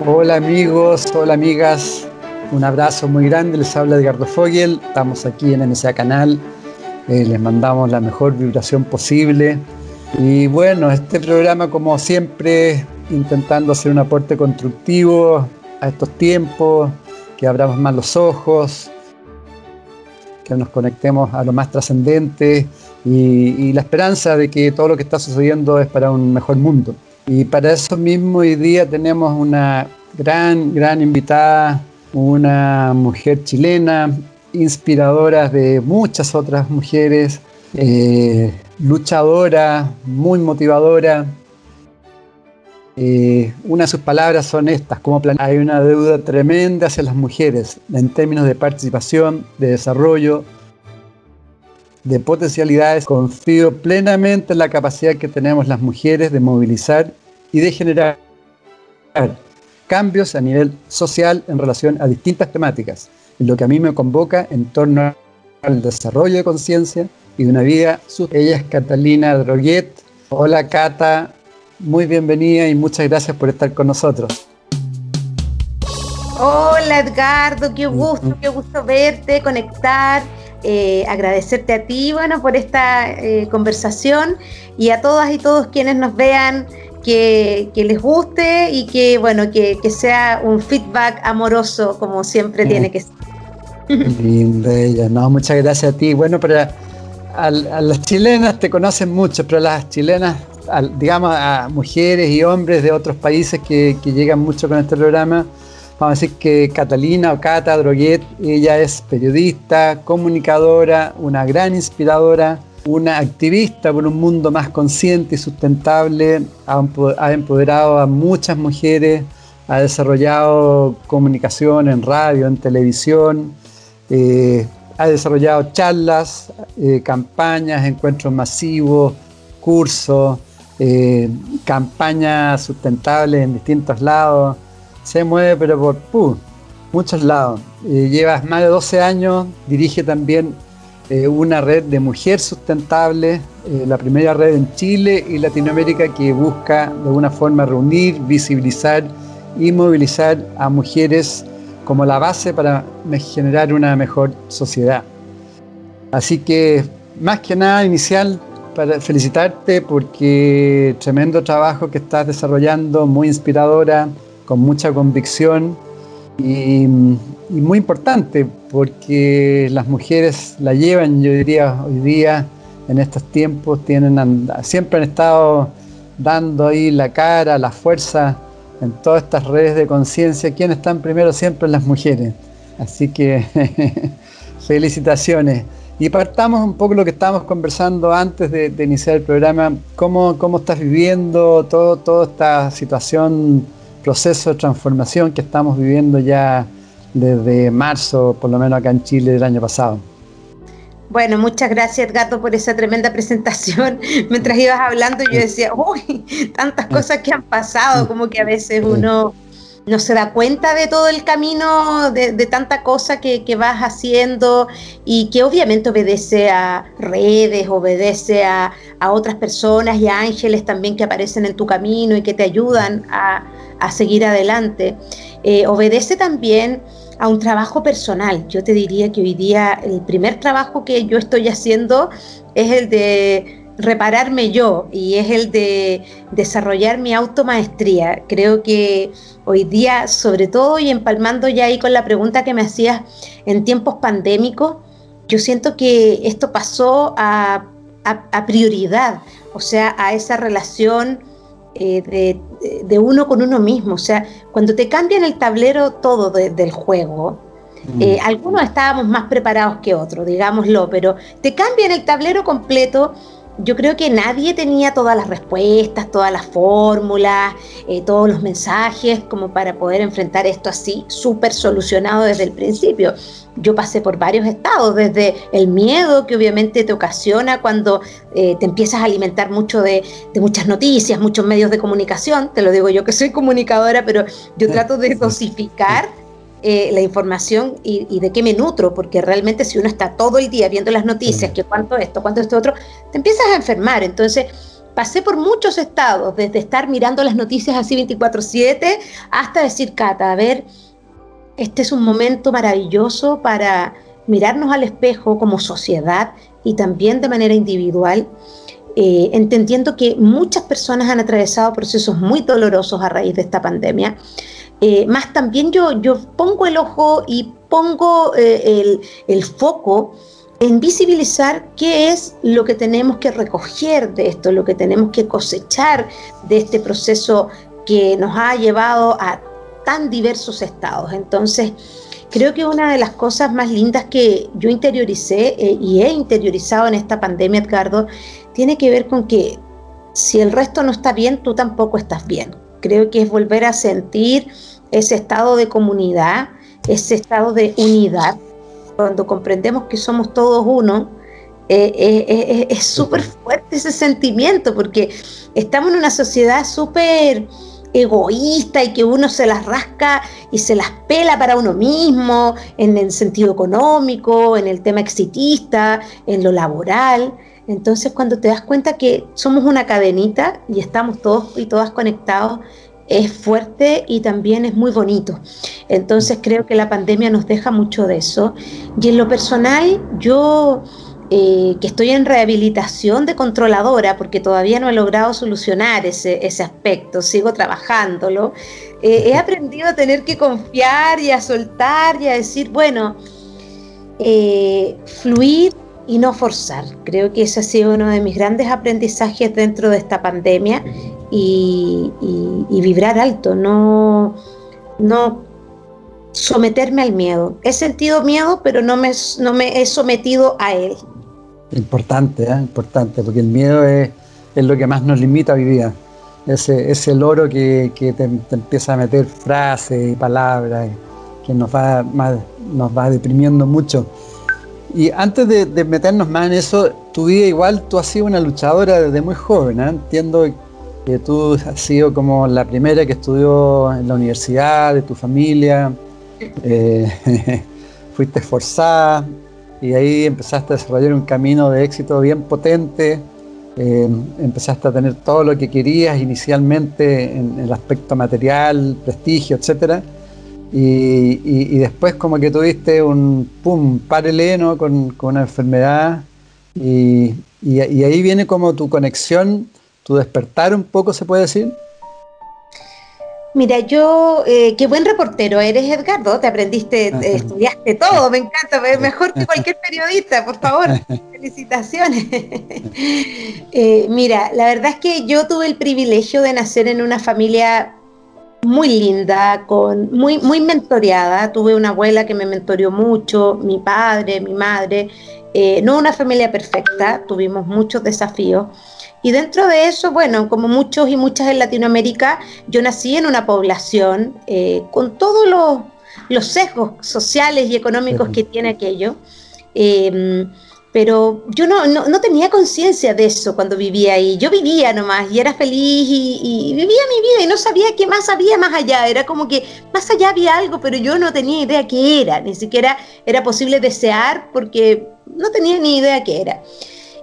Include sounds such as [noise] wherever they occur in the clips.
Hola amigos, hola amigas, un abrazo muy grande, les habla Edgardo Fogel, estamos aquí en MSA Canal, eh, les mandamos la mejor vibración posible. Y bueno, este programa como siempre intentando hacer un aporte constructivo a estos tiempos, que abramos más los ojos, que nos conectemos a lo más trascendente y la esperanza de que todo lo que está sucediendo es para un mejor mundo. Y para eso mismo hoy día tenemos una gran, gran invitada, una mujer chilena, inspiradora de muchas otras mujeres, eh, luchadora, muy motivadora. Eh, una de sus palabras son estas, como hay una deuda tremenda hacia las mujeres en términos de participación, de desarrollo, de potencialidades, confío plenamente en la capacidad que tenemos las mujeres de movilizar y de generar cambios a nivel social en relación a distintas temáticas, en lo que a mí me convoca en torno al desarrollo de conciencia y de una vida. Ella es Catalina Droguet. Hola Cata, muy bienvenida y muchas gracias por estar con nosotros. Hola Edgardo, qué gusto, qué gusto verte, conectar eh, agradecerte a ti, bueno, por esta eh, conversación y a todas y todos quienes nos vean que, les guste y que, bueno, que, sea un feedback amoroso como siempre tiene que ser. Linda no, muchas gracias a ti. Bueno, para a, las chilenas te conocen mucho, pero las chilenas, digamos, a mujeres y hombres de otros países que, que llegan mucho con este programa, vamos a decir que Catalina o Cata Droguet, ella es periodista, comunicadora, una gran inspiradora, una activista por un mundo más consciente y sustentable, ha empoderado a muchas mujeres, ha desarrollado comunicación en radio, en televisión, eh, ha desarrollado charlas, eh, campañas, encuentros masivos, cursos, eh, campañas sustentables en distintos lados se mueve pero por muchos lados. Eh, llevas más de 12 años, dirige también eh, una red de mujer sustentable, eh, la primera red en Chile y Latinoamérica que busca de alguna forma reunir, visibilizar y movilizar a mujeres como la base para generar una mejor sociedad. Así que más que nada inicial para felicitarte porque tremendo trabajo que estás desarrollando, muy inspiradora, con mucha convicción y, muy importante porque las mujeres la llevan, yo diría, hoy día, en estos tiempos, tienen siempre han estado dando ahí la cara, la fuerza en todas estas redes de conciencia. ¿Quiénes están primero? Siempre las mujeres. Así que [laughs] felicitaciones. Y partamos un poco lo que estábamos conversando antes de, iniciar el programa. ¿Cómo, ¿Cómo, estás viviendo todo, toda esta situación proceso de transformación que estamos viviendo ya desde marzo, por lo menos acá en Chile del año pasado. Bueno, muchas gracias Edgardo por esa tremenda presentación. [laughs] Mientras ibas hablando yo decía, uy, tantas cosas que han pasado, como que a veces uno no se da cuenta de todo el camino, de, tanta cosa que, vas haciendo y que obviamente obedece a redes, obedece a, a, otras personas y a ángeles también que aparecen en tu camino y que te ayudan a, a seguir adelante. Eh, obedece también a un trabajo personal. Yo te diría que hoy día el primer trabajo que yo estoy haciendo es el de repararme yo y es el de desarrollar mi automaestría. Creo que hoy día, sobre todo y empalmando ya ahí con la pregunta que me hacías en tiempos pandémicos, yo siento que esto pasó a, a prioridad, o sea, a esa relación eh, de, uno con uno mismo. O sea, cuando te cambian el tablero todo del juego, mm. eh, algunos estábamos más preparados que otros, digámoslo, pero te cambian el tablero completo yo creo que nadie tenía todas las respuestas, todas las fórmulas, eh, todos los mensajes como para poder enfrentar esto así, súper solucionado desde el principio. Yo pasé por varios estados, desde el miedo que obviamente te ocasiona cuando eh, te empiezas a alimentar mucho de, muchas noticias, muchos medios de comunicación, te lo digo yo que soy comunicadora, pero yo [laughs] trato de dosificar eh, la información y, de qué me nutro, porque realmente si uno está todo el día viendo las noticias, que cuánto esto, cuánto esto otro, te empiezas a enfermar. Entonces, pasé por muchos estados, desde estar mirando las noticias así 24/7 hasta decir, Cata, a ver, este es un momento maravilloso para mirarnos al espejo como sociedad y también de manera individual, eh, entendiendo que muchas personas han atravesado procesos muy dolorosos a raíz de esta pandemia eh, más también yo, yo pongo el ojo y pongo eh, el, foco en visibilizar qué es lo que tenemos que recoger de esto, lo que tenemos que cosechar de este proceso que nos ha llevado a tan diversos estados. Entonces, creo que una de las cosas más lindas que yo interioricé eh, y he interiorizado en esta pandemia, Edgardo, tiene que ver con que si el resto no está bien, tú tampoco estás bien. Creo que es volver a sentir ese estado de comunidad, ese estado de unidad, cuando comprendemos que somos todos uno, eh, eh, eh, es súper fuerte ese sentimiento, porque estamos en una sociedad súper egoísta y que uno se las rasca y se las pela para uno mismo, en el sentido económico, en el tema exitista, en lo laboral. Entonces cuando te das cuenta que somos una cadenita y estamos todos y todas conectados, es fuerte y también es muy bonito. Entonces creo que la pandemia nos deja mucho de eso. Y en lo personal, yo eh, que estoy en rehabilitación de controladora, porque todavía no he logrado solucionar ese, ese aspecto, sigo trabajándolo, eh, he aprendido a tener que confiar y a soltar y a decir, bueno, eh, fluir y no forzar. Creo que ese ha sido uno de mis grandes aprendizajes dentro de esta pandemia y, vibrar alto, no, no someterme al miedo. He sentido miedo, pero no me, no me he sometido a él. Importante, ¿eh? importante, porque el miedo es, lo que más nos limita a vivir. Ese, loro que, que te, empieza a meter frases y palabras que nos va, nos va deprimiendo mucho. Y antes de, meternos más en eso, tu vida igual, tú has sido una luchadora desde muy joven, ¿eh? entiendo que tú has sido como la primera que estudió en la universidad, de tu familia, eh, [laughs] fuiste esforzada y ahí empezaste a desarrollar un camino de éxito bien potente, eh, empezaste a tener todo lo que querías inicialmente en, el aspecto material, prestigio, etc. Y, después como que tuviste un pum, pareleno con, con una enfermedad y, y ahí viene como tu conexión tu despertar un poco, se puede decir? Mira, yo, eh, qué buen reportero eres, Edgardo. Te aprendiste, estudiaste todo, me encanta, mejor que cualquier periodista, por favor. [laughs] Felicitaciones. [laughs] Eh, mira, la verdad es que yo tuve el privilegio de nacer en una familia muy linda, con, muy, muy mentoreada. Tuve una abuela que me mentoreó mucho, mi padre, mi madre. Eh, no una familia perfecta, tuvimos muchos desafíos y dentro de eso, bueno, como muchos y muchas en Latinoamérica, yo nací en una población eh, con todos los, sesgos sociales y económicos que tiene aquello. Em, pero yo no, no, tenía conciencia de eso cuando vivía ahí. Yo vivía nomás y era feliz y, vivía mi vida y no sabía qué más había más allá. Era como que más allá había algo, pero yo no tenía idea qué era. Ni siquiera era posible desear porque no tenía ni idea qué era.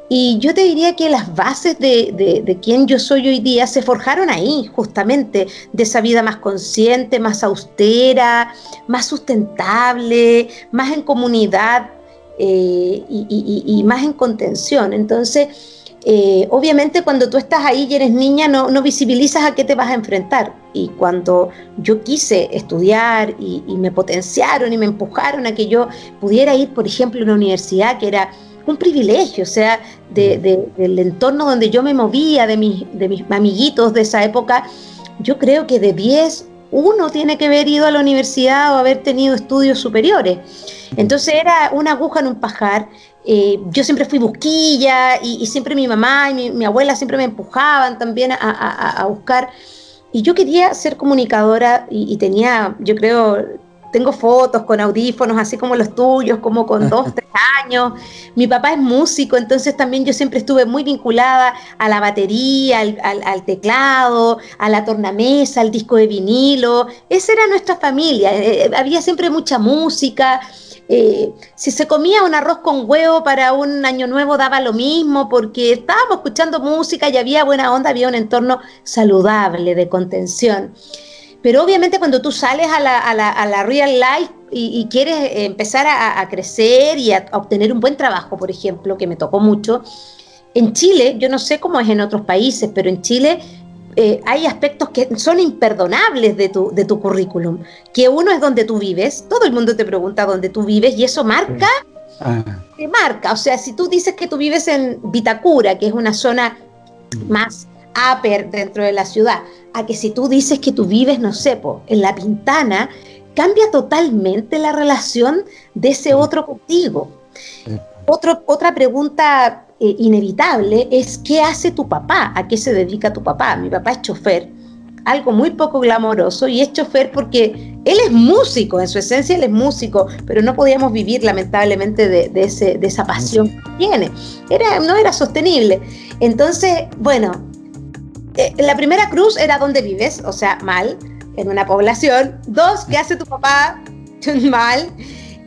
Y yo te diría que las bases de, de, quien yo soy hoy día se forjaron ahí, justamente, de esa vida más consciente, más austera, más sustentable, más en comunidad eh, y, más en contención. Entonces, eh, obviamente cuando tú estás ahí y eres niña no, no, visibilizas a qué te vas a enfrentar. Y cuando yo quise estudiar y, y me potenciaron y me empujaron a que yo pudiera ir, por ejemplo, a una universidad que era un privilegio, o sea, del entorno donde yo me movía, de mis, de mis amiguitos de esa época, yo creo que de 10, uno tiene que haber ido a la universidad o haber tenido estudios superiores. Entonces era una aguja en un pajar. Eh, yo siempre fui busquilla y, siempre mi mamá y mi, abuela siempre me empujaban también a, buscar. Y yo quería ser comunicadora y, y tenía, yo creo, tengo fotos con audífonos, así como los tuyos, como con dos, [laughs] tres años. Mi papá es músico, entonces también yo siempre estuve muy vinculada a la batería, al, teclado, a la tornamesa, al disco de vinilo. Esa era nuestra familia. Eh, eh, había siempre mucha música. Eh, si se comía un arroz con huevo para un año nuevo daba lo mismo porque estábamos escuchando música y había buena onda, había un entorno saludable de contención. Pero obviamente cuando tú sales a la, real life y, quieres empezar a, crecer y a, obtener un buen trabajo, por ejemplo, que me tocó mucho, en Chile, yo no sé cómo es en otros países, pero en Chile eh, hay aspectos que son imperdonables de tu, de tu currículum. Que uno es donde tú vives, todo el mundo te pregunta dónde tú vives y eso marca, ah. te marca. O sea, si tú dices que tú vives en Vitacura, que es una zona más upper dentro de la ciudad, a que si tú dices que tú vives, no sé, en La Pintana, cambia totalmente la relación de ese otro contigo. otra pregunta eh, inevitable es ¿qué hace tu papá? ¿A qué se dedica tu papá? Mi papá es chofer, algo muy poco glamoroso y es chofer porque él es músico, en su esencia él es músico, pero no podíamos vivir lamentablemente de, ese, de esa pasión que tiene. Era, no era sostenible. Entonces, bueno, eh, la primera cruz era dónde vives, o sea, mal, en una población. Dos, ¿qué hace tu papá? [laughs] mal.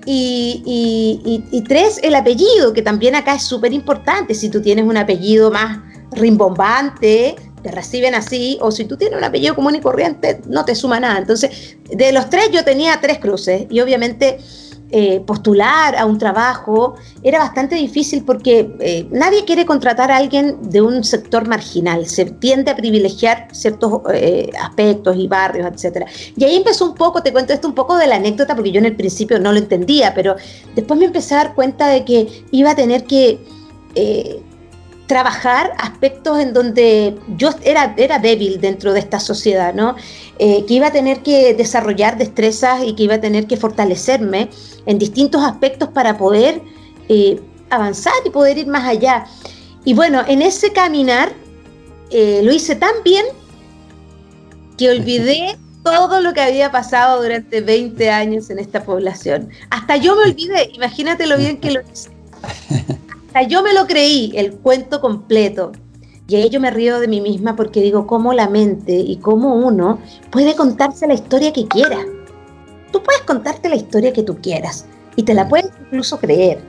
Y, tres, el apellido, que también acá es súper importante. Si tú tienes un apellido más rimbombante, te reciben así, o si tú tienes un apellido común y corriente, no te suma nada. Entonces, de los tres yo tenía tres cruces y obviamente eh, postular a un trabajo era bastante difícil porque eh, nadie quiere contratar a alguien de un sector marginal, se tiende a privilegiar ciertos eh, aspectos y barrios, etc. Y ahí empezó un poco, te cuento esto un poco de la anécdota porque yo en el principio no lo entendía, pero después me empecé a dar cuenta de que iba a tener que trabajar aspectos en donde yo era, era débil dentro de esta sociedad, ¿no? Eh, que iba a tener que desarrollar destrezas y que iba a tener que fortalecerme en distintos aspectos para poder eh, avanzar y poder ir más allá. Y bueno, en ese caminar eh, lo hice tan bien que olvidé [laughs] todo lo que había pasado durante 20 años en esta población. Hasta yo me olvidé, imagínate lo bien que lo hice. [laughs] yo me lo creí, el cuento completo. Y ahí yo me río de mí misma porque digo cómo la mente y cómo uno puede contarse la historia que quiera. Tú puedes contarte la historia que tú quieras y te la puedes incluso creer.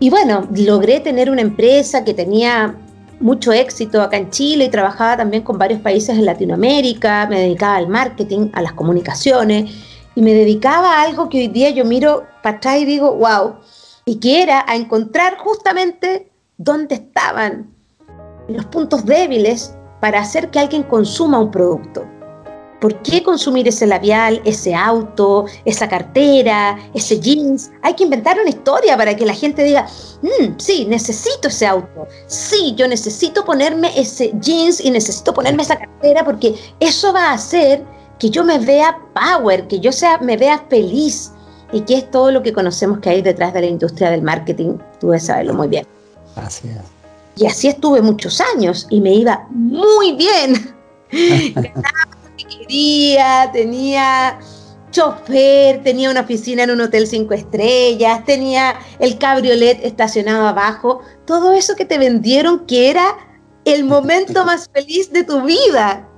Y bueno, logré tener una empresa que tenía mucho éxito acá en Chile y trabajaba también con varios países en Latinoamérica, me dedicaba al marketing, a las comunicaciones y me dedicaba a algo que hoy día yo miro para atrás y digo, wow, y que era a encontrar justamente dónde estaban los puntos débiles para hacer que alguien consuma un producto. ¿Por qué consumir ese labial, ese auto, esa cartera, ese jeans? Hay que inventar una historia para que la gente diga, mm, sí, necesito ese auto, sí, yo necesito ponerme ese jeans y necesito ponerme esa cartera porque eso va a hacer que yo me vea power, que yo sea, me vea feliz, y qué es todo lo que conocemos que hay detrás de la industria del marketing, tú debes saberlo muy bien. Así es. Y así estuve muchos años y me iba muy bien. Ganaba lo que quería, tenía chofer, tenía una oficina en un hotel cinco estrellas, tenía el cabriolet estacionado abajo, todo eso que te vendieron que era el momento [laughs] más feliz de tu vida.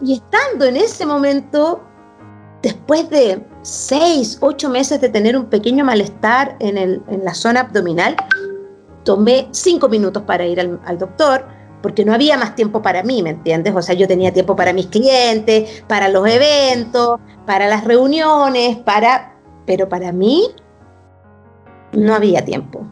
Y estando en ese momento, después de seis, ocho meses de tener un pequeño malestar en, la zona abdominal, tomé cinco minutos para ir al, doctor, porque no había más tiempo para mí, ¿me entiendes? O sea, yo tenía tiempo para mis clientes, para los eventos, para las reuniones, para... Pero para mí no había tiempo.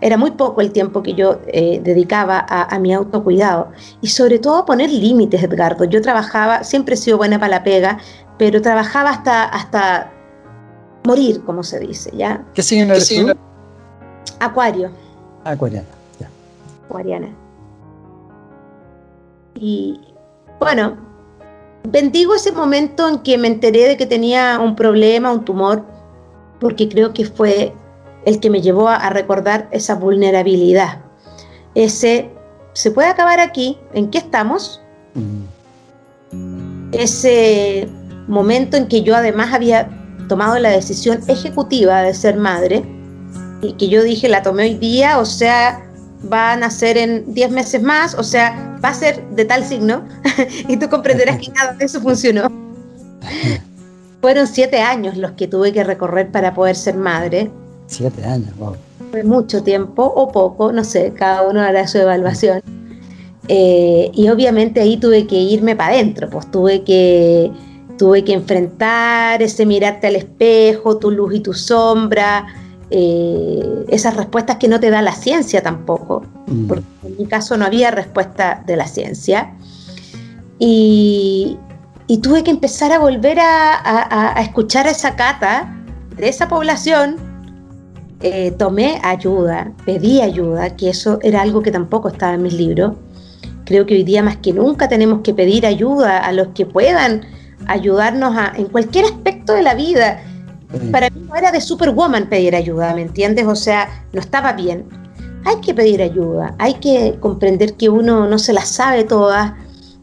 Era muy poco el tiempo que yo eh, dedicaba a, a, mi autocuidado y sobre todo a poner límites, Edgardo. Yo trabajaba, siempre he sido buena para la pega, pero trabajaba hasta, hasta morir, como se dice, ¿ya? ¿Qué signo eres tú? Acuario. Acuariana, ya. Acuariana. Y bueno, bendigo ese momento en que me enteré de que tenía un problema, un tumor, porque creo que fue el que me llevó a, recordar esa vulnerabilidad. Ese, ¿se puede acabar aquí? ¿En qué estamos? Mm. Ese momento en que yo además había tomado la decisión ejecutiva de ser madre y que yo dije, la tomé hoy día, o sea, va a nacer en 10 meses más, o sea, va a ser de tal signo, [laughs] y tú comprenderás que nada de eso funcionó. [laughs] Fueron siete años los que tuve que recorrer para poder ser madre. Siete años, wow. Fue mucho tiempo o poco, no sé, cada uno hará su evaluación. Eh, y obviamente ahí tuve que irme para adentro, pues tuve que, tuve que enfrentar ese mirarte al espejo, tu luz y tu sombra, eh, esas respuestas que no te da la ciencia tampoco, mm. porque en mi caso no había respuesta de la ciencia. Y, tuve que empezar a volver a, escuchar a esa cata de esa población. Eh, tomé ayuda, pedí ayuda, que eso era algo que tampoco estaba en mis libros. Creo que hoy día más que nunca tenemos que pedir ayuda a los que puedan ayudarnos en cualquier aspecto de la vida para mí no era de Superwoman pedir ayuda, ¿me entiendes? O sea, no estaba bien. Hay que pedir ayuda, hay que comprender que uno no se las sabe todas.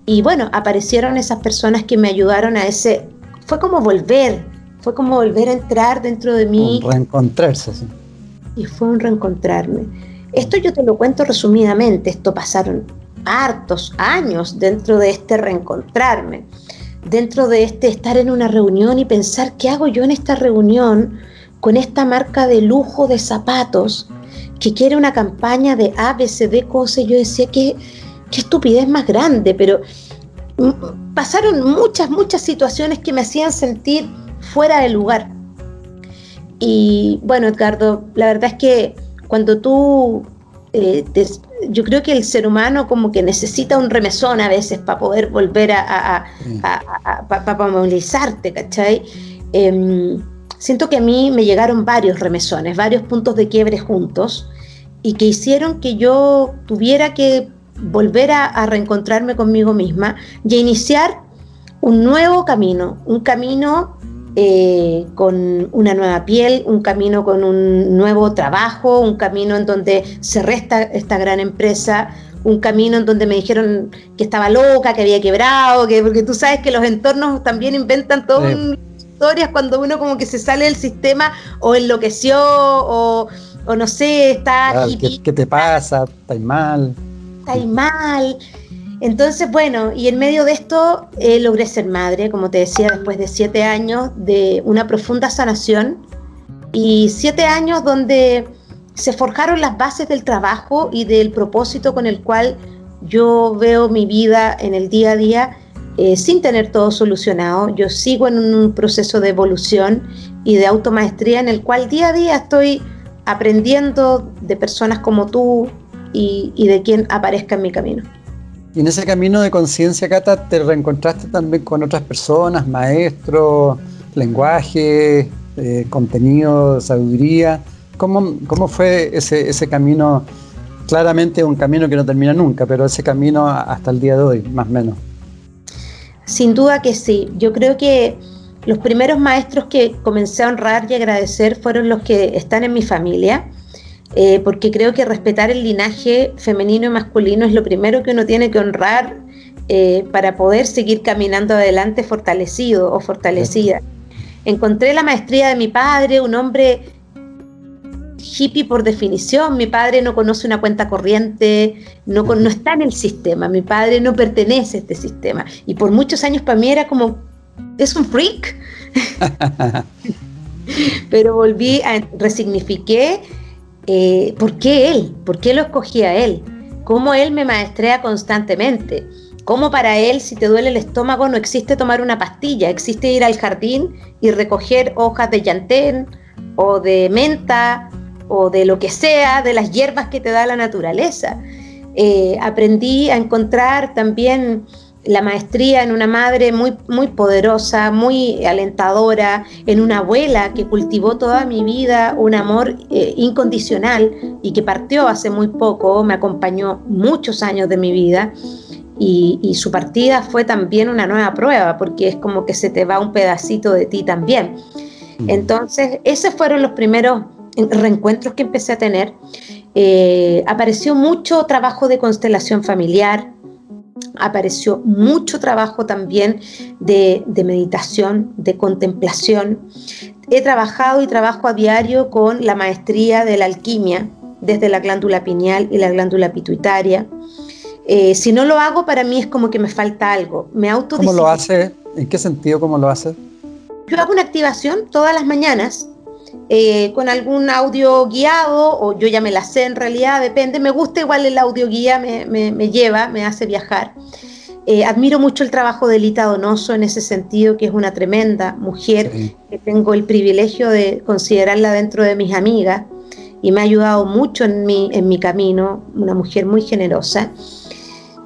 Y bueno, aparecieron esas personas que me ayudaron a ese... Fue como volver, fue como volver a entrar dentro de mí. Un reencontrarse, sí. Y fue un reencontrarme. Esto yo te lo cuento resumidamente, esto pasaron hartos años dentro de este reencontrarme dentro de este estar en una reunión y pensar qué hago yo en esta reunión con esta marca de lujo de zapatos que quiere una campaña de ABCD cosas. Yo decía, qué, qué estupidez más grande, pero pasaron muchas, muchas situaciones que me hacían sentir fuera de lugar. Y bueno, Edgardo, la verdad es que cuando tú eh, yo creo que el ser humano como que necesita un remesón a veces para poder volver a, para movilizarte, ¿cachai? Em, siento que a mí me llegaron varios remesones, varios puntos de quiebre juntos y que hicieron que yo tuviera que volver a, reencontrarme conmigo misma y a iniciar un nuevo camino, un camino eh, con una nueva piel, un camino con un nuevo trabajo, un camino en donde se resta esta gran empresa, un camino en donde me dijeron que estaba loca, que había quebrado, que porque tú sabes que los entornos también inventan todas historias cuando uno como que se sale del sistema o enloqueció o, no sé, está... ¿qué, te pasa? ¿Estás mal? ¿Estás mal? Entonces, bueno, y en medio de esto eh, logré ser madre, como te decía, después de siete años de una profunda sanación y siete años donde se forjaron las bases del trabajo y del propósito con el cual yo veo mi vida en el día a día eh, sin tener todo solucionado. Yo sigo en un proceso de evolución y de automaestría en el cual día a día estoy aprendiendo de personas como tú y, y de quien aparezca en mi camino. Y en ese camino de conciencia, Cata, te reencontraste también con otras personas, maestros, lenguaje, eh, contenido, sabiduría. ¿Cómo, ¿Cómo, fue ese, ese camino? Claramente un camino que no termina nunca, pero ese camino hasta el día de hoy, más o menos. Sin duda que sí. Yo creo que los primeros maestros que comencé a honrar y agradecer fueron los que están en mi familia eh, porque creo que respetar el linaje femenino y masculino es lo primero que uno tiene que honrar eh, para poder seguir caminando adelante fortalecido o fortalecida. Encontré la maestría de mi padre, un hombre hippie por definición. Mi padre no conoce una cuenta corriente, no, no está en el sistema. Mi padre no pertenece a este sistema. Y por muchos años para mí era como, es un freak. [laughs] Pero volví, a, resignifiqué eh, ¿por qué él? ¿Por qué lo escogí a él? ¿Cómo él me maestrea constantemente? ¿Cómo para él, si te duele el estómago, no existe tomar una pastilla? Existe ir al jardín y recoger hojas de llantén o de menta o de lo que sea, de las hierbas que te da la naturaleza. Eh, aprendí a encontrar también la maestría en una madre muy, muy poderosa, muy alentadora, en una abuela que cultivó toda mi vida un amor eh, incondicional y que partió hace muy poco, me acompañó muchos años de mi vida y, su partida fue también una nueva prueba, porque es como que se te va un pedacito de ti también. Mm. Entonces, esos fueron los primeros reencuentros que empecé a tener. Eh, apareció mucho trabajo de constelación familiar, apareció mucho trabajo también de, meditación, de contemplación. He trabajado y trabajo a diario con la maestría de la alquimia, desde la glándula pineal y la glándula pituitaria. Eh, si no lo hago, para mí es como que me falta algo. Me ¿Cómo lo hace? ¿En qué sentido cómo lo hace? Yo hago una activación todas las mañanas eh, con algún audio guiado, o yo ya me la sé en realidad, depende, me gusta igual el audio guía, me, lleva, me hace viajar. Eh, admiro mucho el trabajo de Lita Donoso en ese sentido, que es una tremenda mujer, que tengo el privilegio de considerarla dentro de mis amigas y me ha ayudado mucho en mi, en mi camino, una mujer muy generosa.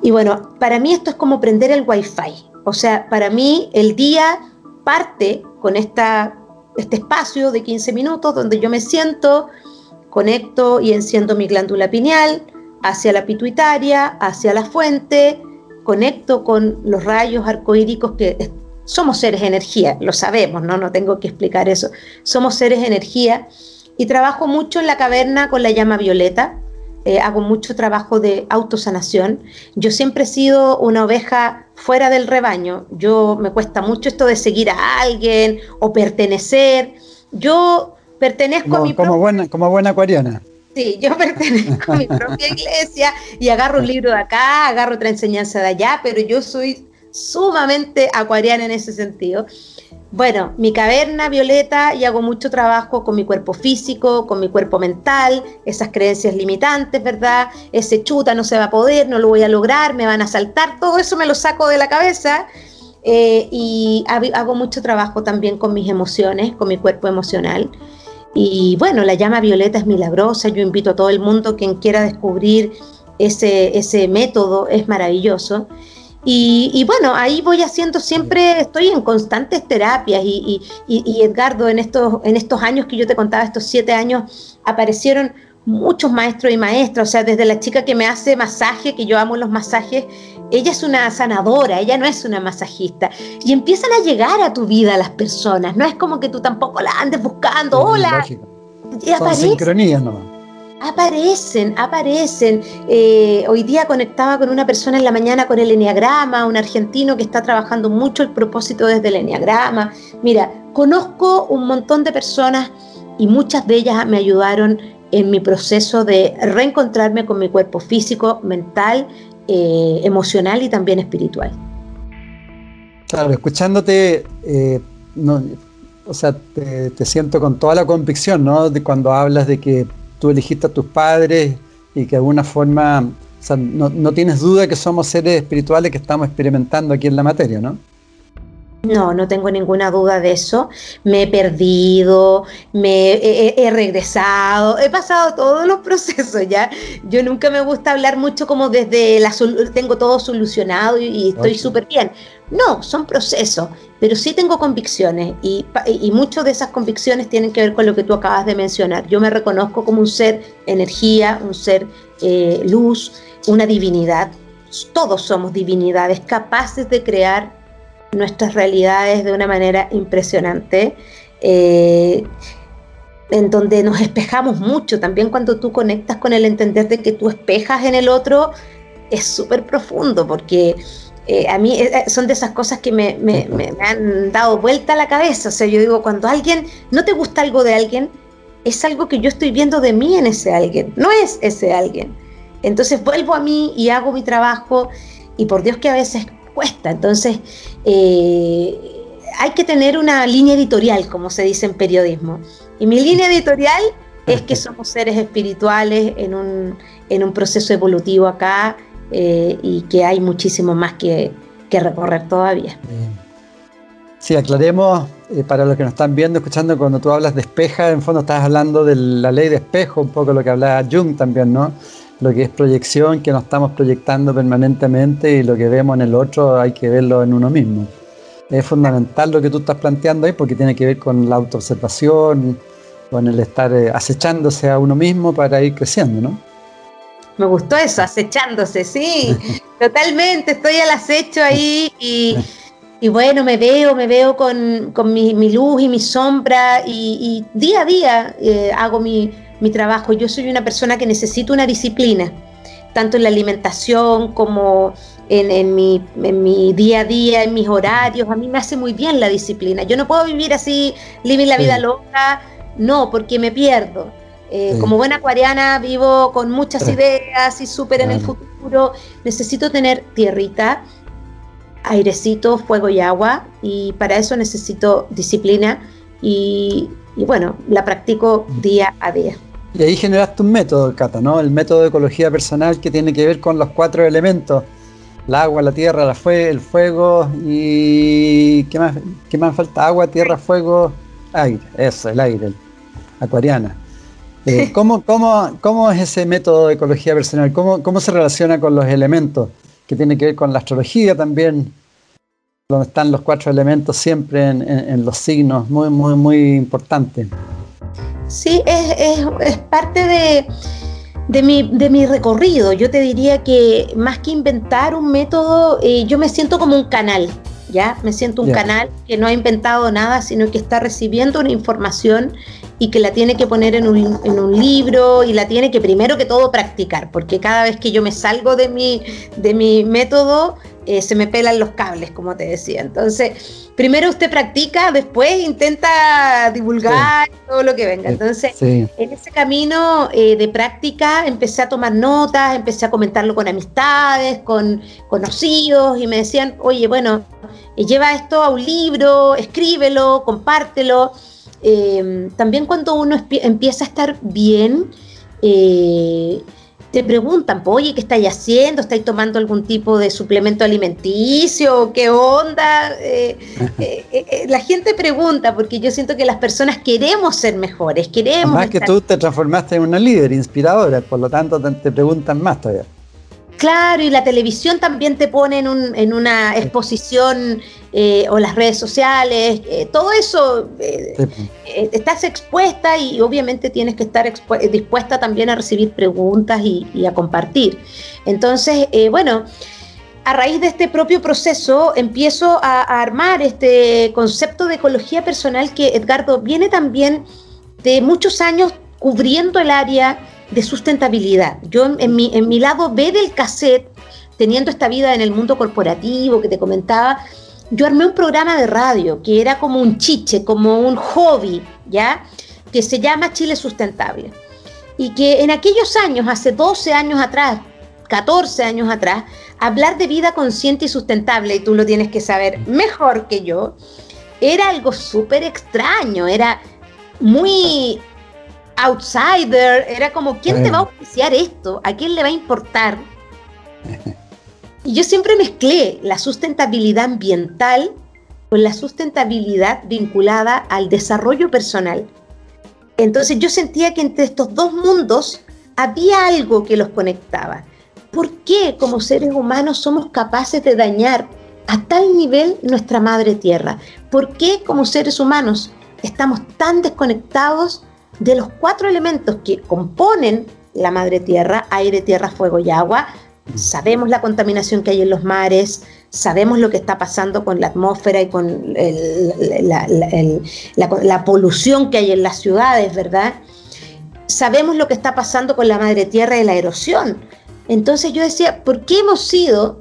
Y bueno, para mí esto es como prender el wifi, o sea, para mí el día parte con esta este espacio de 15 minutos donde yo me siento, conecto y enciendo mi glándula pineal hacia la pituitaria, hacia la fuente, conecto con los rayos arcoíricos que somos seres de energía, lo sabemos, ¿no? No tengo que explicar eso. Somos seres de energía y trabajo mucho en la caverna con la llama violeta, eh, hago mucho trabajo de autosanación. Yo siempre he sido una oveja fuera del rebaño. Yo me cuesta mucho esto de seguir a alguien o pertenecer. Yo pertenezco a mi como buena como buena acuariana. Sí, yo [laughs] pertenezco a mi propia iglesia y agarro un libro de acá, agarro otra enseñanza de allá, pero yo soy sumamente acuariana en ese sentido. Bueno, mi caverna violeta y hago mucho trabajo con mi cuerpo físico, con mi cuerpo mental, esas creencias limitantes, ¿verdad? Ese chuta no se va a poder, no lo voy a lograr, me van a saltar, todo eso me lo saco de la cabeza. Eh, y hago mucho trabajo también con mis emociones, con mi cuerpo emocional. Y bueno, la llama violeta es milagrosa, yo invito a todo el mundo, quien quiera descubrir ese, ese método, es maravilloso. Y, bueno, ahí voy haciendo siempre, estoy en constantes terapias y, Edgardo, en estos, en estos años que yo te contaba, estos siete años, aparecieron muchos maestros y maestras, o sea, desde la chica que me hace masaje, que yo amo los masajes, ella es una sanadora, ella no es una masajista. Y empiezan a llegar a tu vida las personas, no es como que tú tampoco la andes buscando, hola. Y Son sincronías nomás. Aparecen, aparecen. Eh, hoy día conectaba con una persona en la mañana con el Enneagrama, un argentino que está trabajando mucho el propósito desde el Enneagrama. Mira, conozco un montón de personas y muchas de ellas me ayudaron en mi proceso de reencontrarme con mi cuerpo físico, mental, eh, emocional y también espiritual. Claro, escuchándote, eh, o sea, te, te, siento con toda la convicción, ¿no? De cuando hablas de que tú elegiste a tus padres y que de alguna forma, no, tienes duda que somos seres espirituales que estamos experimentando aquí en la materia, ¿no? No, no tengo ninguna duda de eso. Me he perdido, me he, regresado, he pasado todos los procesos ya. Yo nunca me gusta hablar mucho como desde la tengo todo solucionado y, estoy súper bien. No, son procesos, pero sí tengo convicciones y, y muchas de esas convicciones tienen que ver con lo que tú acabas de mencionar. Yo me reconozco como un ser energía, un ser eh, luz, una divinidad. Todos somos divinidades capaces de crear nuestras realidades de una manera impresionante, eh, en donde nos espejamos mucho. También cuando tú conectas con el entender de que tú espejas en el otro, es súper profundo, porque eh, a mí eh, son de esas cosas que me, me, han dado vuelta a la cabeza. O sea, yo digo, cuando alguien no te gusta algo de alguien, es algo que yo estoy viendo de mí en ese alguien, no es ese alguien. Entonces vuelvo a mí y hago mi trabajo y por Dios que a veces cuesta. Entonces, eh, hay que tener una línea editorial, como se dice en periodismo. Y mi línea editorial es que [laughs] somos seres espirituales en un, en un proceso evolutivo acá eh, y que hay muchísimo más que, recorrer todavía. Sí, aclaremos eh, para los que nos están viendo, escuchando, cuando tú hablas de espeja, en fondo estás hablando de la ley de espejo, un poco lo que hablaba Jung también, ¿no? lo que es proyección, que nos estamos proyectando permanentemente y lo que vemos en el otro hay que verlo en uno mismo. Es fundamental lo que tú estás planteando ahí porque tiene que ver con la autoobservación, con el estar eh, acechándose a uno mismo para ir creciendo, ¿no? Me gustó eso, acechándose, sí, [laughs] totalmente, estoy al acecho ahí y, bueno, me veo, me veo con, mi, luz y mi sombra y, día a día eh, hago mi, mi trabajo. Yo soy una persona que necesito una disciplina, tanto en la alimentación como en, mi, en, mi, día a día, en mis horarios. A mí me hace muy bien la disciplina. Yo no puedo vivir así, vivir la vida loca, no, porque me pierdo. Eh, como buena acuariana vivo con muchas ideas y súper en el futuro. Necesito tener tierrita, airecito, fuego y agua y para eso necesito disciplina y, y bueno, la practico mm. día a día. Y ahí generaste un método, Cata, ¿no? El método de ecología personal que tiene que ver con los cuatro elementos. El agua, la tierra, la fue, el fuego y... ¿qué más, ¿Qué más falta? Agua, tierra, fuego, aire. Eso, el aire, acuariana. Eh, [laughs] ¿cómo, cómo, cómo, es ese método de ecología personal? ¿Cómo, ¿Cómo se relaciona con los elementos? Que tiene que ver con la astrología también, donde están los cuatro elementos siempre en, en los signos, muy, muy, muy importante. Sí, es, es, parte de, de, mi, de, mi, recorrido. Yo te diría que más que inventar un método, eh, yo me siento como un canal, ¿ya? Me siento un canal que no ha inventado nada, sino que está recibiendo una información y que la tiene que poner en un, en un, libro y la tiene que primero que todo practicar, porque cada vez que yo me salgo de mi, de mi método, eh, se me pelan los cables, como te decía. Entonces, primero usted practica, después intenta divulgar todo lo que venga. Entonces, en ese camino eh, de práctica empecé a tomar notas, empecé a comentarlo con amistades, con conocidos y me decían, oye, bueno, eh, lleva esto a un libro, escríbelo, compártelo. También cuando uno empieza a estar bien, te preguntan, oye, ¿qué estáis haciendo? ¿Estáis tomando algún tipo de suplemento alimenticio? ¿Qué onda? Eh, eh, eh, la gente pregunta, porque yo siento que las personas queremos ser mejores, queremos... Más que tú te transformaste en una líder inspiradora, por lo tanto te preguntan más todavía. Claro, y la televisión también te pone en, una exposición eh, o las redes sociales, eh, todo eso eh, estás expuesta y obviamente tienes que estar dispuesta también a recibir preguntas y, a compartir. Entonces, bueno, a raíz de este propio proceso empiezo a, a armar este concepto de ecología personal que Edgardo viene también de muchos años cubriendo el área de sustentabilidad. Yo en mi, en mi lado B del cassette, teniendo esta vida en el mundo corporativo que te comentaba, yo armé un programa de radio que era como un chiche, como un hobby, ¿ya? Que se llama Chile Sustentable. Y que en aquellos años, hace 12 años atrás, 14 años atrás, hablar de vida consciente y sustentable, y tú lo tienes que saber mejor que yo, era algo súper extraño, era muy outsider, era como, ¿quién te va a oficiar esto? ¿A quién le va a importar? Y yo siempre mezclé la sustentabilidad ambiental con la sustentabilidad vinculada al desarrollo personal. Entonces yo sentía que entre estos dos mundos había algo que los conectaba. ¿Por qué como seres humanos somos capaces de dañar a tal nivel nuestra madre tierra? ¿Por qué como seres humanos estamos tan desconectados de los cuatro elementos que componen la madre tierra, aire, tierra, fuego y agua, sabemos la contaminación que hay en los mares, sabemos lo que está pasando con la atmósfera y con la, polución que hay en las ciudades, ¿verdad? Sabemos lo que está pasando con la madre tierra y la erosión. Entonces yo decía, ¿por qué hemos sido,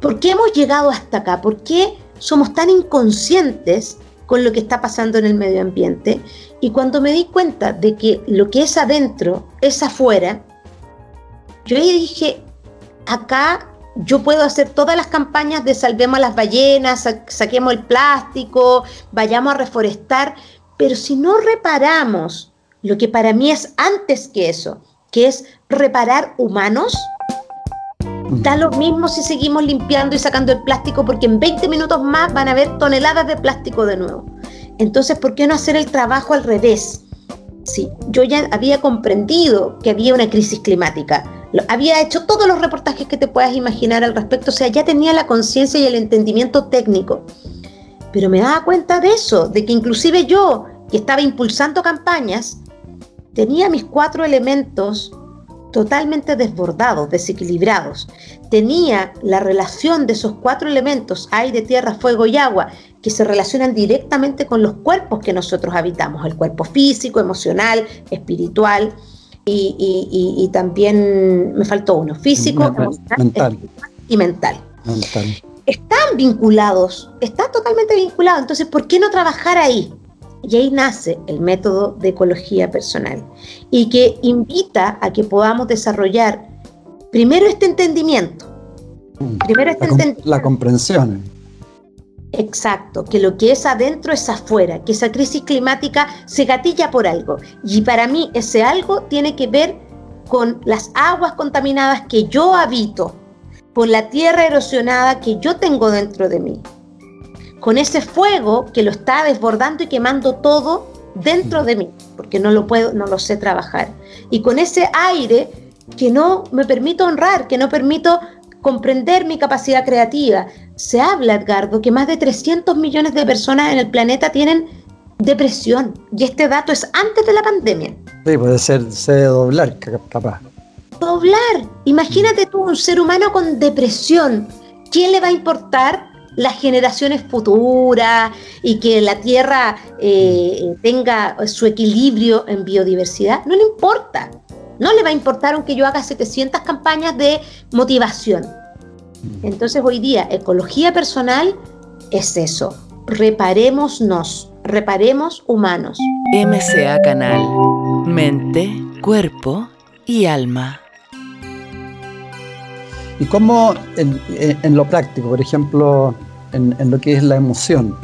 por qué hemos llegado hasta acá? ¿Por qué somos tan inconscientes con lo que está pasando en el medio ambiente? Y cuando me di cuenta de que lo que es adentro es afuera, yo dije, acá yo puedo hacer todas las campañas de salvemos a las ballenas, saquemos el plástico, vayamos a reforestar, pero si no reparamos lo que para mí es antes que eso, que es reparar humanos, da lo mismo si seguimos limpiando y sacando el plástico porque en 20 minutos más van a haber toneladas de plástico de nuevo. Entonces, ¿por qué no hacer el trabajo al revés? Sí, yo ya había comprendido que había una crisis climática. Había hecho todos los reportajes que te puedas imaginar al respecto, o sea, ya tenía la conciencia y el entendimiento técnico. Pero me daba cuenta de eso, de que inclusive yo, que estaba impulsando campañas, tenía mis cuatro elementos totalmente desbordados, desequilibrados. Tenía la relación de esos cuatro elementos, aire, tierra, fuego y agua, que se relacionan directamente con los cuerpos que nosotros habitamos, el cuerpo físico, emocional, espiritual y, también me faltó uno, físico, emocional y mental. Están vinculados, están totalmente vinculados, entonces ¿por qué no trabajar ahí? Y ahí nace el método de ecología personal y que invita a que podamos desarrollar primero este entendimiento. Primero este la, entendimiento. la comprensión. Exacto, que lo que es adentro es afuera, que esa crisis climática se gatilla por algo. Y para mí ese algo tiene que ver con las aguas contaminadas que yo habito, con la tierra erosionada que yo tengo dentro de mí, con ese fuego que lo está desbordando y quemando todo dentro de mí, porque no lo puedo, no lo sé trabajar, y con ese aire que no me permito honrar, que no permito comprender mi capacidad creativa. Se habla, Edgardo, que más de 300 millones de personas en el planeta tienen depresión, y este dato es antes de la pandemia. Sí, puede ser, ser doblar, capaz. Doblar. Imagínate tú, un ser humano con depresión. ¿Quién le va a importar las generaciones futuras y que la Tierra eh, tenga su equilibrio en biodiversidad, no le importa. No le va a importar aunque yo haga 700 campañas de motivación. Entonces hoy día ecología personal es eso. Reparémonos, reparemos humanos. MCA Canal, mente, cuerpo y alma. ¿Y cómo en, lo práctico, por ejemplo, en, lo que es la emoción.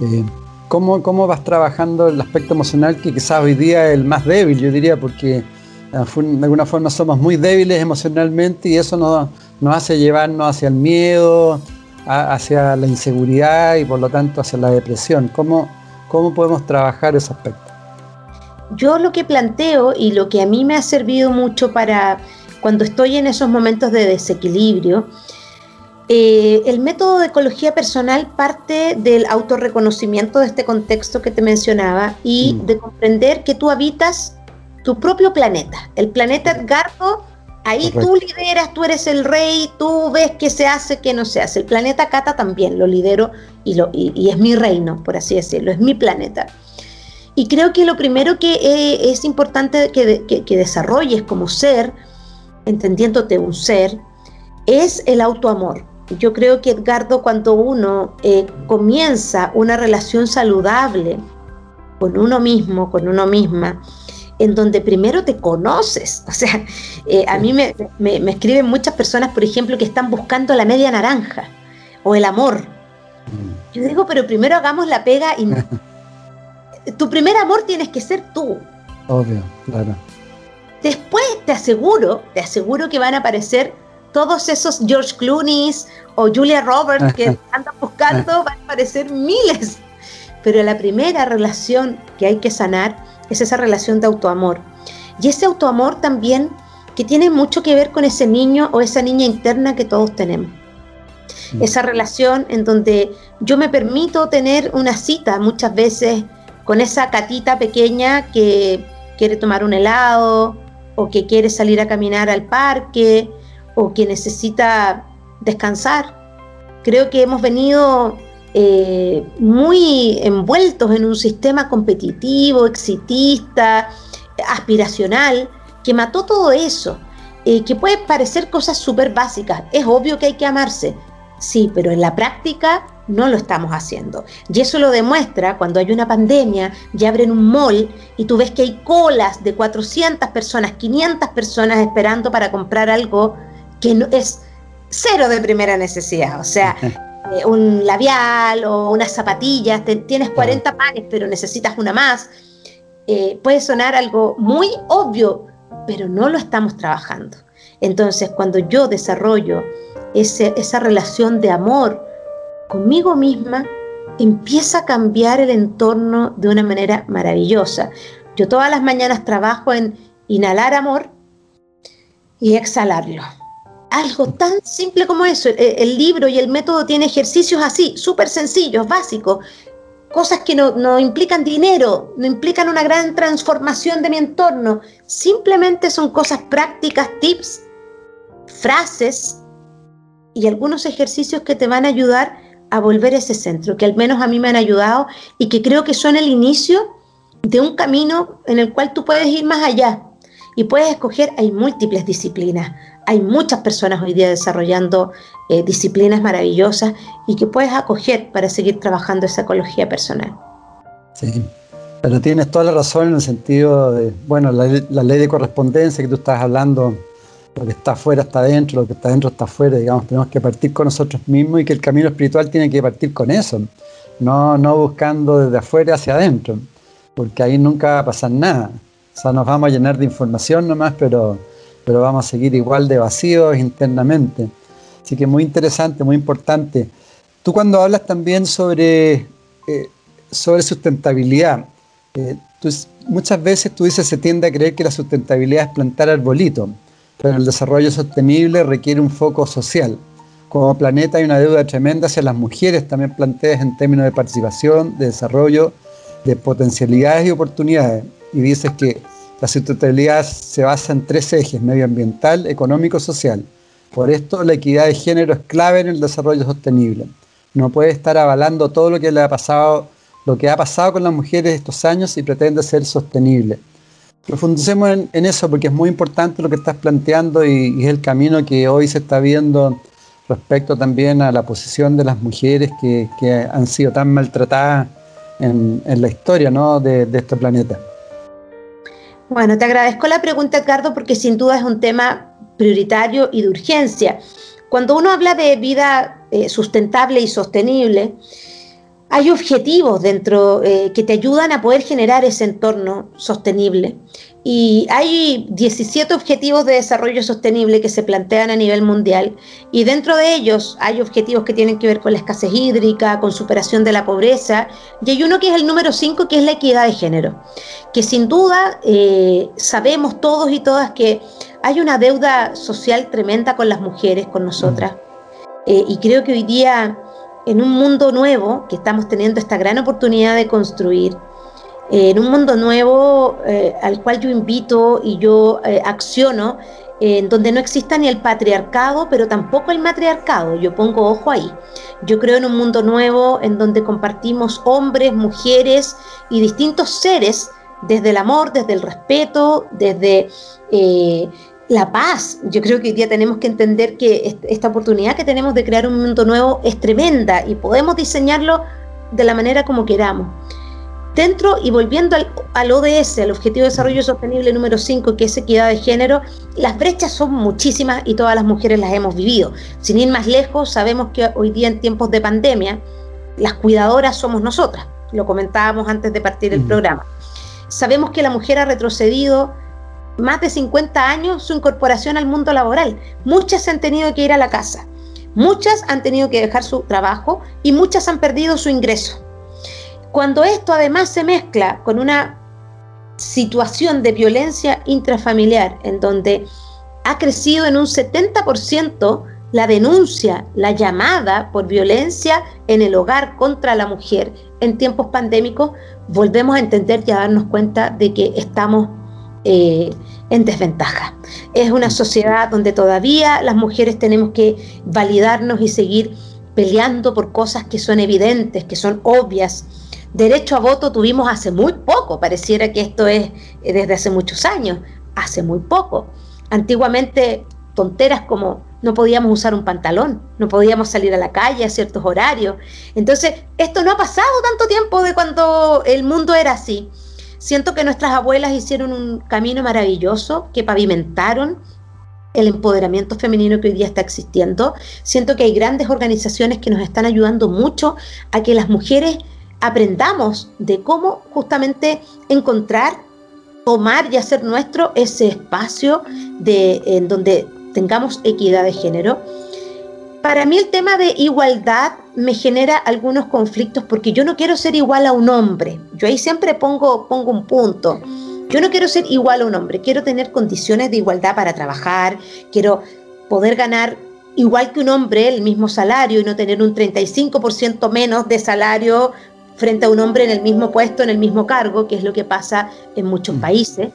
Eh, ¿cómo, ¿cómo, vas trabajando el aspecto emocional que quizás hoy día es el más débil, yo diría, porque eh, de alguna forma somos muy débiles emocionalmente y eso nos, nos hace llevarnos hacia el miedo, hacia la inseguridad y por lo tanto hacia la depresión. ¿Cómo, cómo podemos trabajar ese aspecto? Yo lo que planteo y lo que a mí me ha servido mucho para cuando estoy en esos momentos de desequilibrio eh, el método de ecología personal parte del autorreconocimiento de este contexto que te mencionaba y mm. de comprender que tú habitas tu propio planeta. El planeta Edgardo, ahí tú lideras, tú eres el rey, tú ves qué se hace, qué no se hace. El planeta Cata también lo lidero y, lo, y, es mi reino, por así decirlo, es mi planeta. Y creo que lo primero que eh, es importante que, que desarrolles como ser, entendiéndote un ser, es el autoamor yo creo que Edgardo, cuando uno eh, comienza una relación saludable con uno mismo, con uno misma, en donde primero te conoces. [laughs] O sea, eh, a mí me, escriben muchas personas, por ejemplo, que están buscando la media naranja o el amor. Mm. Yo digo, pero primero hagamos la pega y [laughs] tu primer amor tienes que ser tú. Obvio, claro. Después te aseguro, te aseguro que van a aparecer todos esos George Clooney o Julia Roberts que andan buscando van a aparecer miles. Pero la primera relación que hay que sanar es esa relación de autoamor. Y ese autoamor también que tiene mucho que ver con ese niño o esa niña interna que todos tenemos. Mm. Esa relación en donde yo me permito tener una cita muchas veces con esa catita pequeña que quiere tomar un helado o que quiere salir a caminar al parque o que necesita descansar. Creo que hemos venido eh, muy envueltos en un sistema competitivo, exitista, aspiracional, que mató todo eso, eh, que puede parecer cosas súper básicas. Es obvio que hay que amarse, sí, pero en la práctica no lo estamos haciendo. Y eso lo demuestra cuando hay una pandemia y abren un mall y tú ves que hay colas de 400 personas, 500 personas esperando para comprar algo que no, es cero de primera necesidad, o sea, [laughs] eh, un labial o unas zapatillas, tienes 40 pares pero necesitas una más. Eh, puede sonar algo muy obvio, pero no lo estamos trabajando. Entonces, cuando yo desarrollo ese, esa relación de amor conmigo misma, empieza a cambiar el entorno de una manera maravillosa. Yo todas las mañanas trabajo en inhalar amor y exhalarlo algo tan simple como eso. El, libro y el método tiene ejercicios así, súper sencillos, básicos. cosas que no, no, implican dinero, no implican una gran transformación de mi entorno, simplemente son cosas prácticas, tips, frases y algunos ejercicios que te van a ayudar a volver a ese centro, que al menos a mí me han ayudado y que creo que son el inicio de un camino en el cual tú puedes ir más allá y puedes escoger, hay múltiples disciplinas, hay muchas personas hoy día desarrollando eh, disciplinas maravillosas y que puedes acoger para seguir trabajando esa ecología personal. Sí, pero tienes toda la razón en el sentido de, bueno, la, ley de correspondencia que tú estás hablando, lo que está afuera está adentro, lo que está adentro está afuera, digamos, tenemos que partir con nosotros mismos y que el camino espiritual tiene que partir con eso, no, no buscando desde afuera hacia adentro, porque ahí nunca va a pasar nada. O sea, nos vamos a llenar de información nomás, pero, pero vamos a seguir igual de vacíos internamente. Así que muy interesante, muy importante. Tú cuando hablas también sobre, eh, sobre sustentabilidad, eh, muchas veces tú dices se tiende a creer que la sustentabilidad es plantar arbolitos, pero el desarrollo sostenible requiere un foco social. Como planeta hay una deuda tremenda hacia las mujeres, también planteas en términos de participación, de desarrollo, de potencialidades y oportunidades y dices que la sustentabilidad se basa en tres ejes, medioambiental, económico, social. Por esto la equidad de género es clave en el desarrollo sostenible. No puede estar avalando todo lo que le ha pasado, lo que ha pasado con las mujeres estos años y pretende ser sostenible. Profundicemos en, eso porque es muy importante lo que estás planteando y, es el camino que hoy se está viendo respecto también a la posición de las mujeres que, han sido tan maltratadas en, la historia de este planeta. Bueno, te agradezco la pregunta, Edgardo, porque sin duda es un tema prioritario y de urgencia. Cuando uno habla de vida eh, sustentable y sostenible, hay objetivos dentro eh, que te ayudan a poder generar ese entorno sostenible. Y hay 17 objetivos de desarrollo sostenible que se plantean a nivel mundial y dentro de ellos hay objetivos que tienen que ver con la escasez hídrica, con superación de la pobreza y hay uno que es el número 5 que es la equidad de género, que sin duda eh, sabemos todos y todas que hay una deuda social tremenda con las mujeres, con nosotras. Eh, y creo que hoy día en un mundo nuevo que estamos teniendo esta gran oportunidad de construir, en un mundo nuevo eh, al cual yo invito y yo eh, acciono, en donde no exista ni el patriarcado, pero tampoco el matriarcado. Yo pongo ojo ahí. Yo creo en un mundo nuevo en donde compartimos hombres, mujeres y distintos seres desde el amor, desde el respeto, desde la paz. Yo creo que hoy día tenemos que entender que esta oportunidad que tenemos de crear un mundo nuevo es tremenda y podemos diseñarlo de la manera como queramos. Dentro y volviendo al, ODS, al Objetivo de Desarrollo Sostenible número 5, que es equidad de género, las brechas son muchísimas y todas las mujeres las hemos vivido. Sin ir más lejos, sabemos que hoy día en tiempos de pandemia, las cuidadoras somos nosotras. Lo comentábamos antes de partir el programa. Sabemos que la mujer ha retrocedido más de 50 años su incorporación al mundo laboral. Muchas han tenido que ir a la casa, muchas han tenido que dejar su trabajo y muchas han perdido su ingreso. Cuando esto además se mezcla con una situación de violencia intrafamiliar en donde ha crecido en un 70% la denuncia, la llamada por violencia en el hogar contra la mujer en tiempos pandémicos, volvemos a entender y a darnos cuenta de que estamos eh, en desventaja. Es una sociedad donde todavía las mujeres tenemos que validarnos y seguir peleando por cosas que son evidentes, que son obvias. Derecho a voto tuvimos hace muy poco, pareciera que esto es eh, desde hace muchos años, hace muy poco. Antiguamente tonteras como no podíamos usar un pantalón, no podíamos salir a la calle a ciertos horarios. Entonces, esto no ha pasado tanto tiempo de cuando el mundo era así. Siento que nuestras abuelas hicieron un camino maravilloso, que pavimentaron el empoderamiento femenino que hoy día está existiendo. Siento que hay grandes organizaciones que nos están ayudando mucho a que las mujeres aprendamos de cómo justamente encontrar, tomar y hacer nuestro ese espacio de, en donde tengamos equidad de género para mí el tema de igualdad me genera algunos conflictos porque yo no quiero ser igual a un hombre. Yo ahí siempre pongo, pongo un punto. Yo no quiero ser igual a un hombre, quiero tener condiciones de igualdad para trabajar, quiero poder ganar igual que un hombre el mismo salario y no tener un 35% menos de salario frente a un hombre en el mismo puesto, en el mismo cargo, que es lo que pasa en muchos mm. países.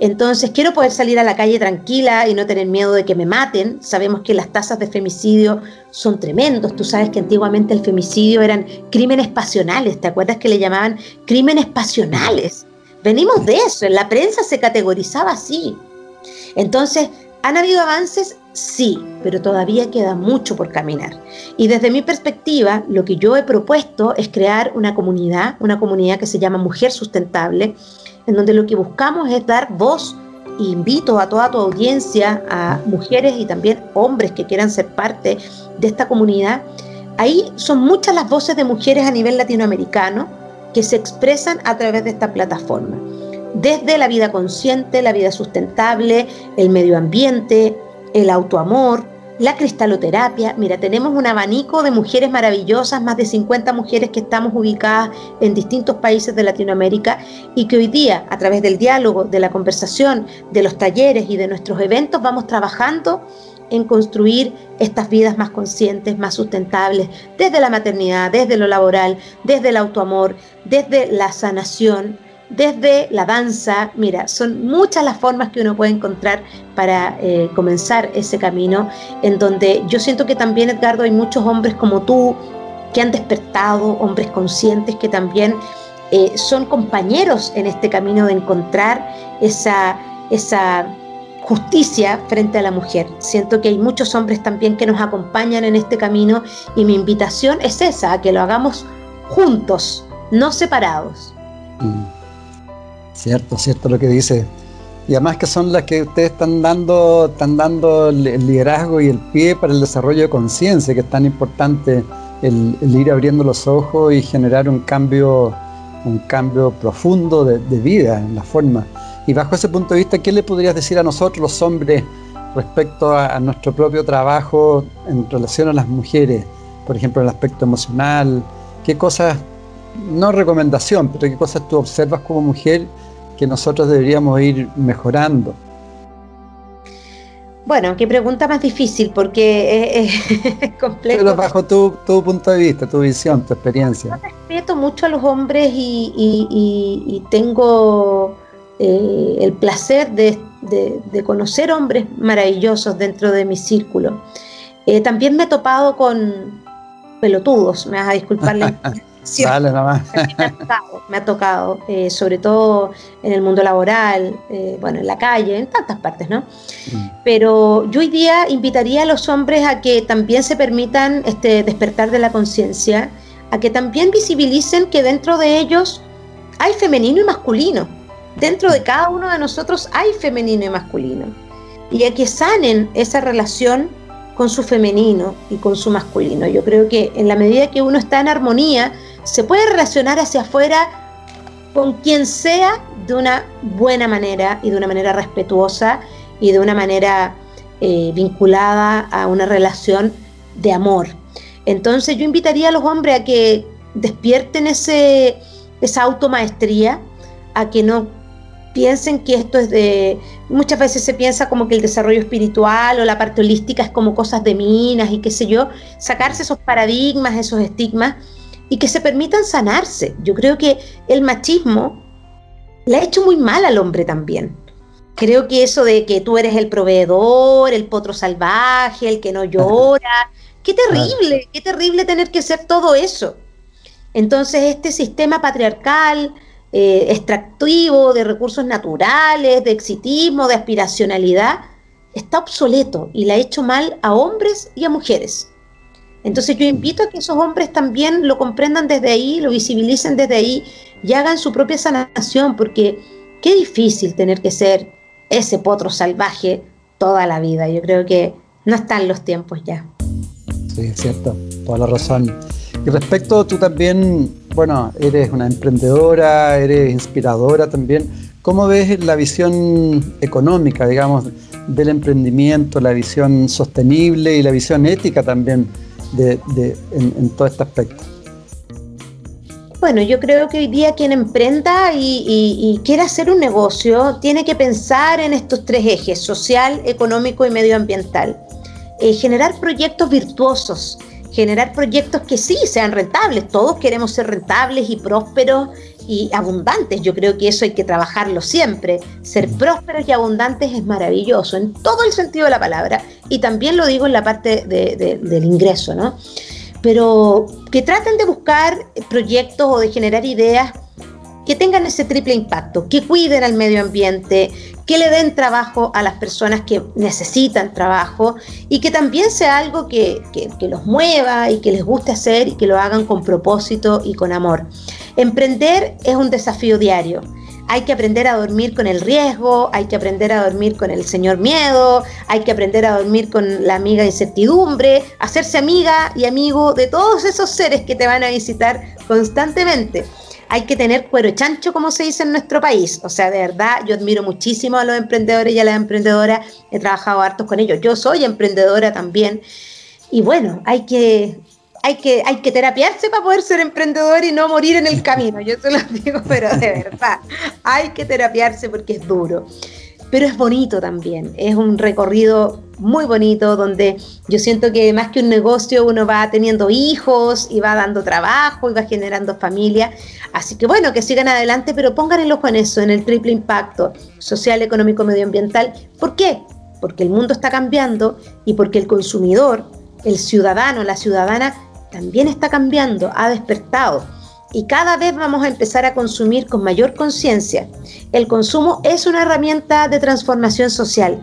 Entonces, quiero poder salir a la calle tranquila y no tener miedo de que me maten. Sabemos que las tasas de femicidio son tremendos. Tú sabes que antiguamente el femicidio eran crímenes pasionales. ¿Te acuerdas que le llamaban crímenes pasionales? Venimos de eso. En la prensa se categorizaba así. Entonces, ¿han habido avances? Sí, pero todavía queda mucho por caminar. Y desde mi perspectiva, lo que yo he propuesto es crear una comunidad, una comunidad que se llama Mujer Sustentable, en donde lo que buscamos es dar voz. E invito a toda tu audiencia, a mujeres y también hombres que quieran ser parte de esta comunidad. Ahí son muchas las voces de mujeres a nivel latinoamericano que se expresan a través de esta plataforma. Desde la vida consciente, la vida sustentable, el medio ambiente, el autoamor, la cristaloterapia. Mira, tenemos un abanico de mujeres maravillosas, más de 50 mujeres que estamos ubicadas en distintos países de Latinoamérica y que hoy día, a través del diálogo, de la conversación, de los talleres y de nuestros eventos, vamos trabajando en construir estas vidas más conscientes, más sustentables, desde la maternidad, desde lo laboral, desde el autoamor, desde la sanación, desde la danza. Mira, son muchas las formas que uno puede encontrar para eh, comenzar ese camino, en donde yo siento que también, Edgardo, hay muchos hombres como tú que han despertado, hombres conscientes que también eh, son compañeros en este camino de encontrar esa, esa justicia frente a la mujer. Siento que hay muchos hombres también que nos acompañan en este camino y mi invitación es esa, a que lo hagamos juntos, no separados. Mm. Cierto, cierto lo que dice. Y además que son las que ustedes están dando, están dando el liderazgo y el pie para el desarrollo de conciencia, que es tan importante el, ir abriendo los ojos y generar un cambio, un cambio profundo de, vida en la forma. Y bajo ese punto de vista, ¿qué le podrías decir a nosotros los hombres respecto a, a nuestro propio trabajo en relación a las mujeres? Por ejemplo, el aspecto emocional, ¿qué cosas, no recomendación, pero qué cosas tú observas como mujer que nosotros deberíamos ir mejorando? Bueno, qué pregunta más difícil porque es, [laughs] complejo. Pero bajo tu, punto de vista, tu visión, tu experiencia. Yo respeto mucho a los hombres y, tengo eh, el placer de, conocer hombres maravillosos dentro de mi círculo. Eh, también me he topado con pelotudos, me vas a disculpar [laughs] Me ha tocado, eh, sobre todo en el mundo laboral, eh, bueno, en la calle, en tantas partes, ¿no? Mm. Pero yo hoy día invitaría a los hombres a que también se permitan este, despertar de la conciencia, a que también visibilicen que dentro de ellos hay femenino y masculino. Dentro de cada uno de nosotros hay femenino y masculino. Y a que sanen esa relación con su femenino y con su masculino. Yo creo que en la medida que uno está en armonía, se puede relacionar hacia afuera con quien sea de una buena manera y de una manera respetuosa y de una manera eh, vinculada a una relación de amor. Entonces yo invitaría a los hombres a que despierten ese, esa automaestría, a que no piensen que esto es de... Muchas veces se piensa como que el desarrollo espiritual o la parte holística es como cosas de minas y qué sé yo, sacarse esos paradigmas, esos estigmas y que se permitan sanarse. Yo creo que el machismo le ha hecho muy mal al hombre también. Creo que eso de que tú eres el proveedor, el potro salvaje, el que no [laughs] llora, qué terrible, qué terrible tener que ser todo eso. Entonces este sistema patriarcal, eh, extractivo de recursos naturales, de exitismo, de aspiracionalidad, está obsoleto y le ha hecho mal a hombres y a mujeres. Entonces yo invito a que esos hombres también lo comprendan desde ahí, lo visibilicen desde ahí y hagan su propia sanación, porque qué difícil tener que ser ese potro salvaje toda la vida. Yo creo que no están los tiempos ya. Sí, es cierto, toda la razón. Y respecto, tú también, bueno, eres una emprendedora, eres inspiradora también. ¿Cómo ves la visión económica, digamos, del emprendimiento, la visión sostenible y la visión ética también en, todo este aspecto? Bueno, yo creo que hoy día quien emprenda y, quiera hacer un negocio tiene que pensar en estos tres ejes, social, económico y medioambiental. Eh, generar proyectos virtuosos generar proyectos que sí sean rentables. Todos queremos ser rentables y prósperos y abundantes. Yo creo que eso hay que trabajarlo siempre. Ser prósperos y abundantes es maravilloso en todo el sentido de la palabra. Y también lo digo en la parte del ingreso, ¿no? Pero que traten de buscar proyectos o de generar ideas que tengan ese triple impacto, que cuiden al medio ambiente, que le den trabajo a las personas que necesitan trabajo y que también sea algo que, que, los mueva y que les guste hacer y que lo hagan con propósito y con amor. Emprender es un desafío diario. Hay que aprender a dormir con el riesgo, hay que aprender a dormir con el señor miedo, hay que aprender a dormir con la amiga incertidumbre, hacerse amiga y amigo de todos esos seres que te van a visitar constantemente hay que tener cuero chancho, como se dice en nuestro país. O sea, de verdad, yo admiro muchísimo a los emprendedores y a las emprendedoras. He trabajado hartos con ellos. Yo soy emprendedora también. Y bueno, hay que, hay que, hay que terapiarse para poder ser emprendedor y no morir en el camino. Yo te lo digo, pero de [laughs] verdad, hay que terapiarse porque es duro pero es bonito también. Es un recorrido muy bonito donde yo siento que más que un negocio uno va teniendo hijos y va dando trabajo y va generando familia. Así que bueno, que sigan adelante, pero pongan el ojo en eso, en el triple impacto social, económico, medioambiental. ¿Por qué? Porque el mundo está cambiando y porque el consumidor, el ciudadano, la ciudadana, también está cambiando, ha despertado y cada vez vamos a empezar a consumir con mayor conciencia. El consumo es una herramienta de transformación social.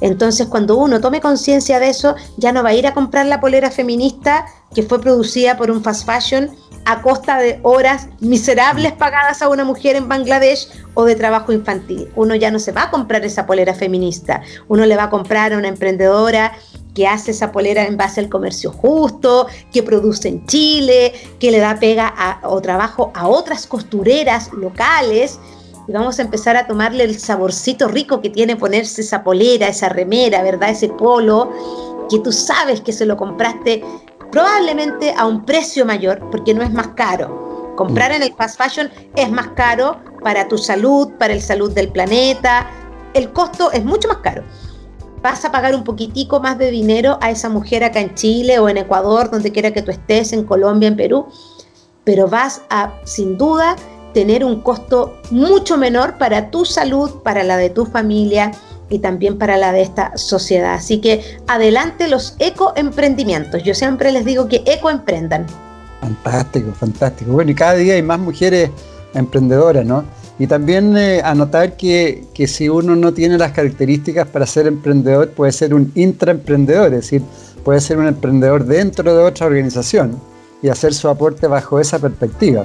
Entonces, cuando uno tome conciencia de eso, ya no va a ir a comprar la polera feminista que fue producida por un fast fashion a costa de horas miserables pagadas a una mujer en Bangladesh o de trabajo infantil. Uno ya no se va a comprar esa polera feminista, uno le va a comprar a una emprendedora que hace esa polera en base al comercio justo, que produce en Chile, que le da pega o trabajo a otras costureras locales. Y vamos a empezar a tomarle el saborcito rico que tiene ponerse esa polera, esa remera, ¿verdad? Ese polo, que tú sabes que se lo compraste probablemente a un precio mayor, porque no es más caro. Comprar en el fast fashion es más caro para tu salud, para el salud del planeta. El costo es mucho más caro vas a pagar un poquitico más de dinero a esa mujer acá en Chile o en Ecuador, donde quiera que tú estés, en Colombia, en Perú, pero vas a, sin duda, tener un costo mucho menor para tu salud, para la de tu familia y también para la de esta sociedad. Así que adelante los ecoemprendimientos. Yo siempre les digo que ecoemprendan. Fantástico, fantástico. Bueno, y cada día hay más mujeres emprendedoras, ¿no? Y también eh, anotar que, que, si uno no tiene las características para ser emprendedor, puede ser un intraemprendedor, es decir, puede ser un emprendedor dentro de otra organización y hacer su aporte bajo esa perspectiva.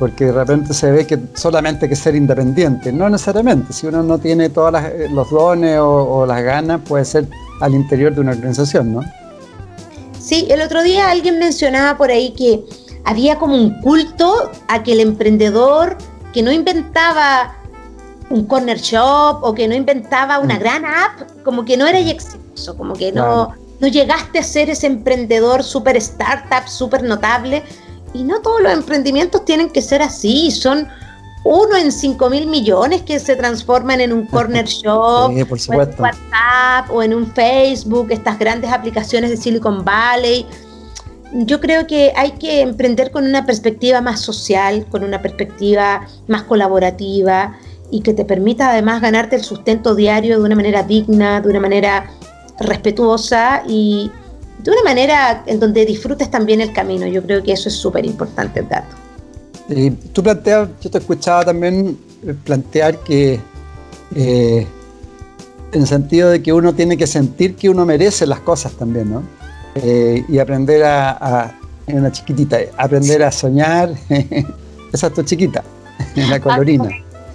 Porque de repente se ve que solamente hay que ser independiente. No necesariamente. Si uno no tiene todos eh, los dones o, o las ganas, puede ser al interior de una organización, ¿no? Sí, el otro día alguien mencionaba por ahí que había como un culto a que el emprendedor que no inventaba un corner shop o que no inventaba una mm. gran app, como que no era exitoso, como que no, no llegaste a ser ese emprendedor super startup, súper notable. Y no todos los emprendimientos tienen que ser así, son uno en cinco mil millones que se transforman en un corner [laughs] shop, o en un WhatsApp o en un Facebook, estas grandes aplicaciones de Silicon Valley yo creo que hay que emprender con una perspectiva más social, con una perspectiva más colaborativa y que te permita además ganarte el sustento diario de una manera digna, de una manera respetuosa y de una manera en donde disfrutes también el camino. Yo creo que eso es súper importante, dato. Y tú planteas, yo te escuchaba también plantear que eh, en el sentido de que uno tiene que sentir que uno merece las cosas también, ¿no? Eh, y aprender a, en una chiquitita, aprender a soñar, [laughs] esa es tu chiquita, la colorina.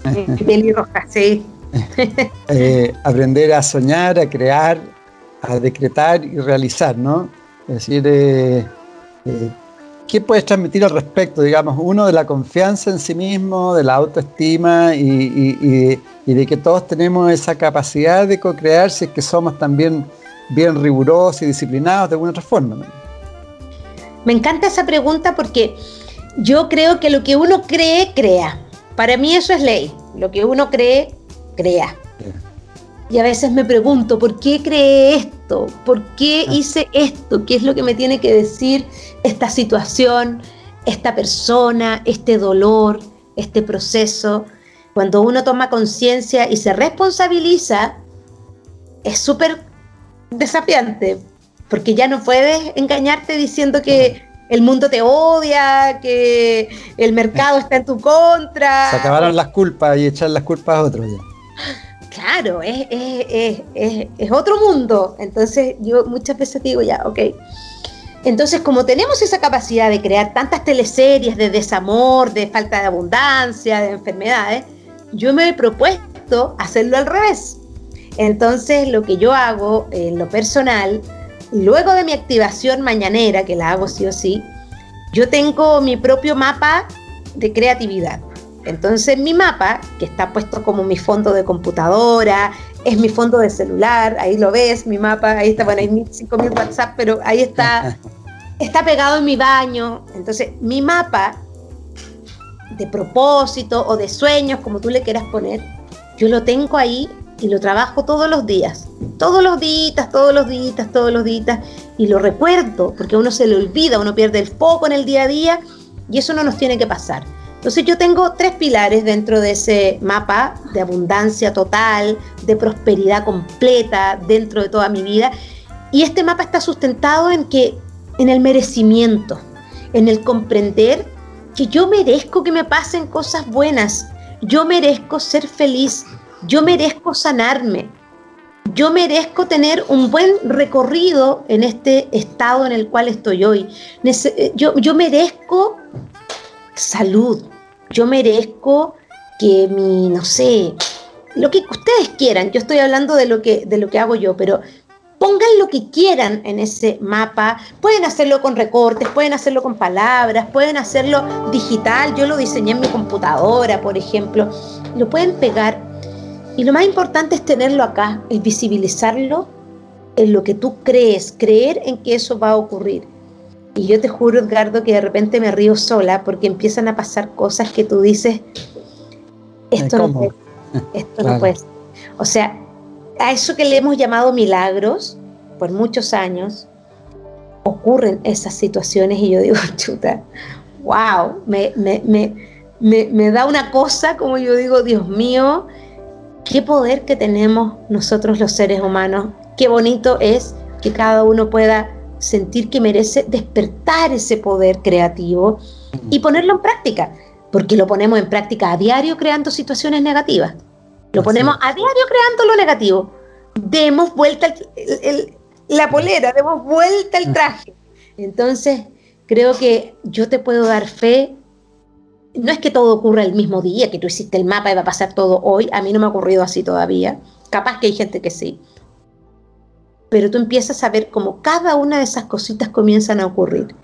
[laughs] roja, sí. [laughs] Eh, aprender a soñar, a crear, a decretar y realizar, ¿no? Es decir, eh, ¿qué puedes transmitir al respecto? Digamos, uno de la confianza en sí mismo, de la autoestima y, y de que todos tenemos esa capacidad de co-crear si es que somos también bien rigurosos y disciplinados de alguna otra forma. Me encanta esa pregunta porque yo creo que lo que uno cree, crea. Para mí eso es ley. Lo que uno cree, crea. Y a veces me pregunto, ¿por qué creé esto? ¿Por qué ah. hice esto? ¿Qué es lo que me tiene que decir esta situación, esta persona, este dolor, este proceso? Cuando uno toma conciencia y se responsabiliza, es súper desafiante, porque ya no puedes engañarte diciendo que el mundo te odia, que el mercado está en tu contra. Se acabaron las culpas y echar las culpas a otros ya. Claro, es, es, otro mundo. Entonces yo muchas veces digo, ya, ok. Entonces, como tenemos esa capacidad de crear tantas teleseries de desamor, de falta de abundancia, de enfermedades, yo me he propuesto hacerlo al revés. Entonces, lo que yo hago en lo personal, luego de mi activación mañanera, que la hago sí o sí, yo tengo mi propio mapa de creatividad. Entonces mi mapa, que está puesto como mi fondo de computadora, es mi fondo de celular, ahí lo ves, mi mapa, ahí está, bueno, hay 5.000 WhatsApp, pero ahí está, [laughs] está pegado en mi baño. Entonces mi mapa de propósito o de sueños, como tú le quieras poner, yo lo tengo ahí y lo trabajo todos los días, todos los días, todos los días, todos los días, y lo recuerdo, porque uno se le olvida, uno pierde el foco en el día a día, y eso no nos tiene que pasar. Entonces yo tengo tres pilares dentro de ese mapa de abundancia total, de prosperidad completa dentro de toda mi vida. Y este mapa está sustentado en que en el merecimiento, en el comprender que yo merezco que me pasen cosas buenas, yo merezco ser feliz, yo merezco sanarme, yo merezco tener un buen recorrido en este estado en el cual estoy hoy. Yo, yo merezco salud, yo merezco que mi, no sé, lo que ustedes quieran, yo estoy hablando de lo que, de lo que hago yo, pero pongan lo que quieran en ese mapa, pueden hacerlo con recortes, pueden hacerlo con palabras, pueden hacerlo digital, yo lo diseñé en mi computadora, por ejemplo, lo pueden pegar. Y lo más importante es tenerlo acá, es visibilizarlo en lo que tú crees, creer en que eso va a ocurrir. Y yo te juro, Edgardo, que de repente me río sola porque empiezan a pasar cosas que tú dices, esto no puede, [laughs] esto no puede O sea, a eso que le hemos llamado milagros por muchos años, ocurren esas situaciones y yo digo, [laughs] chuta, wow, me, me, me, me, da una cosa como yo digo, Dios mío, qué poder que tenemos nosotros los seres humanos, qué bonito es que cada uno pueda sentir que merece despertar ese poder creativo y ponerlo en práctica, porque lo ponemos en práctica a diario creando situaciones negativas. Lo ponemos a diario creando lo negativo. Demos vuelta la polera, demos vuelta el traje. Entonces, creo que yo te puedo dar fe. No es que todo ocurra el mismo día, que tú hiciste el mapa y va a pasar todo hoy. A mí no me ha ocurrido así todavía. Capaz que hay gente que sí pero tú empiezas a ver cómo cada una de esas cositas comienzan a ocurrir,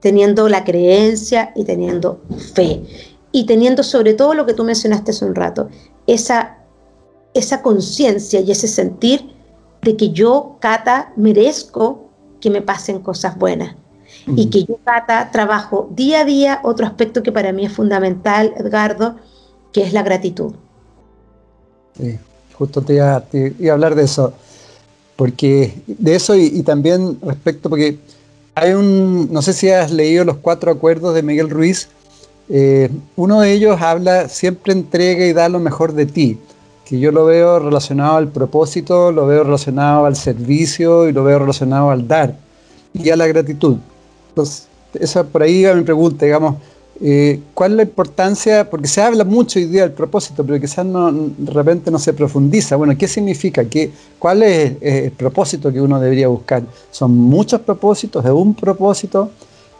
teniendo la creencia y teniendo fe, y teniendo sobre todo lo que tú mencionaste hace un rato, esa, esa conciencia y ese sentir de que yo, Cata, merezco que me pasen cosas buenas. Y que yo, Cata, trabajo día a día otro aspecto que para mí es fundamental, Edgardo, que es la gratitud. Sí, justo te iba, te iba a hablar de eso. Porque de eso y, también respecto, porque hay un, no sé si has leído los cuatro acuerdos de Miguel Ruiz, eh, uno de ellos habla siempre entrega y da lo mejor de ti, que yo lo veo relacionado al propósito, lo veo relacionado al servicio y lo veo relacionado al dar y a la gratitud. Entonces, esa por ahí va mi pregunta, digamos, eh, ¿Cuál es la importancia? Porque se habla mucho hoy día del propósito, pero quizás no, de repente no se profundiza. Bueno, ¿qué significa? ¿Qué, ¿Cuál es eh, el propósito que uno debería buscar? ¿Son muchos propósitos, de un propósito?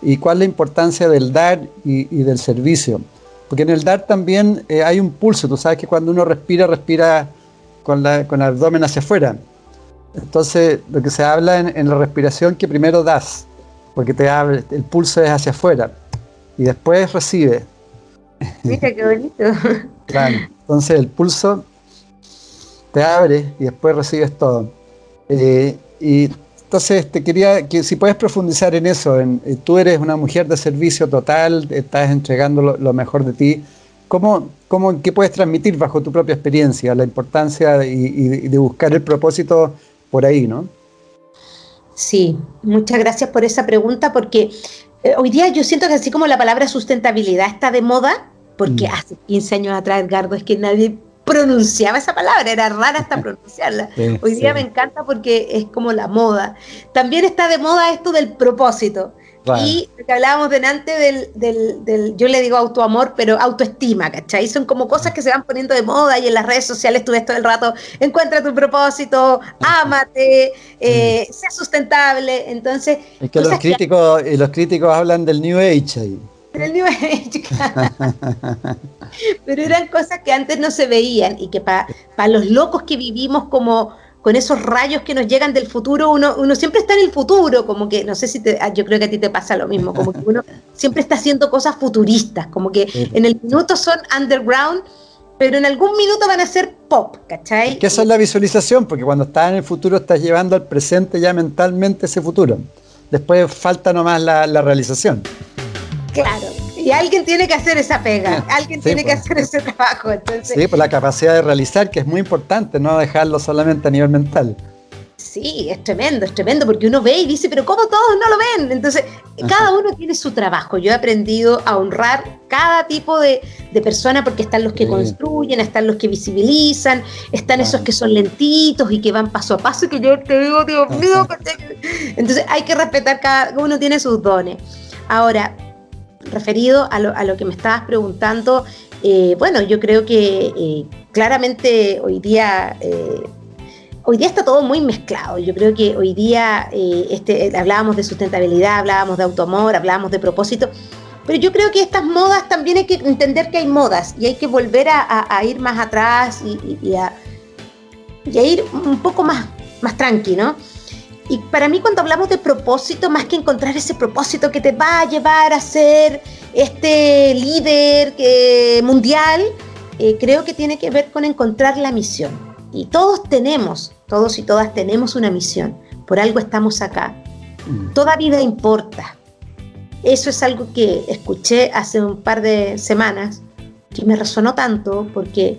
¿Y cuál es la importancia del dar y, del servicio? Porque en el dar también eh, hay un pulso. Tú sabes que cuando uno respira, respira con, la, con el abdomen hacia afuera. Entonces, lo que se habla en, en la respiración que primero das, porque te abre, el pulso es hacia afuera y después recibe. Mira qué bonito. Claro, entonces el pulso te abre y después recibes todo. Eh, y entonces te quería que si puedes profundizar en eso, en, eh, tú eres una mujer de servicio total, estás entregando lo, mejor de ti. ¿Cómo, cómo, ¿qué puedes transmitir bajo tu propia experiencia? La importancia y, de buscar el propósito por ahí, ¿no? Sí, muchas gracias por esa pregunta porque eh, hoy día yo siento que así como la palabra sustentabilidad está de moda, porque mm. hace 15 años atrás, Edgardo, es que nadie pronunciaba esa palabra, era rara hasta [laughs] pronunciarla. Hoy día me encanta porque es como la moda. También está de moda esto del propósito. Y lo que hablábamos delante del, del, del, yo le digo autoamor, pero autoestima, ¿cachai? Son como cosas que se van poniendo de moda y en las redes sociales tú ves todo el rato, encuentra tu propósito, ámate, [laughs] eh, sea sustentable. Entonces... Es que los críticos, y los críticos hablan del New Age ahí. Del New Age. [laughs] pero eran cosas que antes no se veían y que para los locos que vivimos como con esos rayos que nos llegan del futuro, uno, uno siempre está en el futuro, como que, no sé si te, ah, yo creo que a ti te pasa lo mismo, como que uno [laughs] siempre está haciendo cosas futuristas, como que en el minuto son underground, pero en algún minuto van a ser pop, ¿cachai? que esa es la visualización, porque cuando estás en el futuro estás llevando al presente ya mentalmente ese futuro. Después falta nomás la, la realización. Claro, y alguien tiene que hacer esa pega, [laughs] alguien tiene que pues. hacer ese trabajo. Entonces, sí, pues la capacidad de realizar, que es muy importante, no dejarlo solamente a nivel mental. Sí, es tremendo, es tremendo, porque uno ve y dice, pero ¿cómo todos no lo ven? Entonces, cada uno tiene su trabajo. Yo he aprendido a honrar cada tipo de, persona, porque están los que construyen, están los que visibilizan, están esos que son lentitos y que van paso a paso, y que yo te digo, Dios mío, entonces hay que respetar, cada uno tiene sus dones. Ahora, referido a lo, a lo que me estabas preguntando, eh, bueno, yo creo que eh, claramente hoy día... Eh, hoy día está todo muy mezclado. Yo creo que hoy día este, hablábamos de sustentabilidad, hablábamos de autoamor, hablábamos de propósito, pero yo creo que estas modas también hay que entender que hay modas y hay que volver a, ir más atrás y, a, y, a, ir un poco más, más tranqui, ¿no? Y para mí cuando hablamos de propósito, más que encontrar ese propósito que te va a llevar a ser este líder mundial, eh, creo que tiene que ver con encontrar la misión. Y todos tenemos, todos y todas tenemos una misión. Por algo estamos acá. Mm. Toda vida importa. Eso es algo que escuché hace un par de semanas que me resonó tanto porque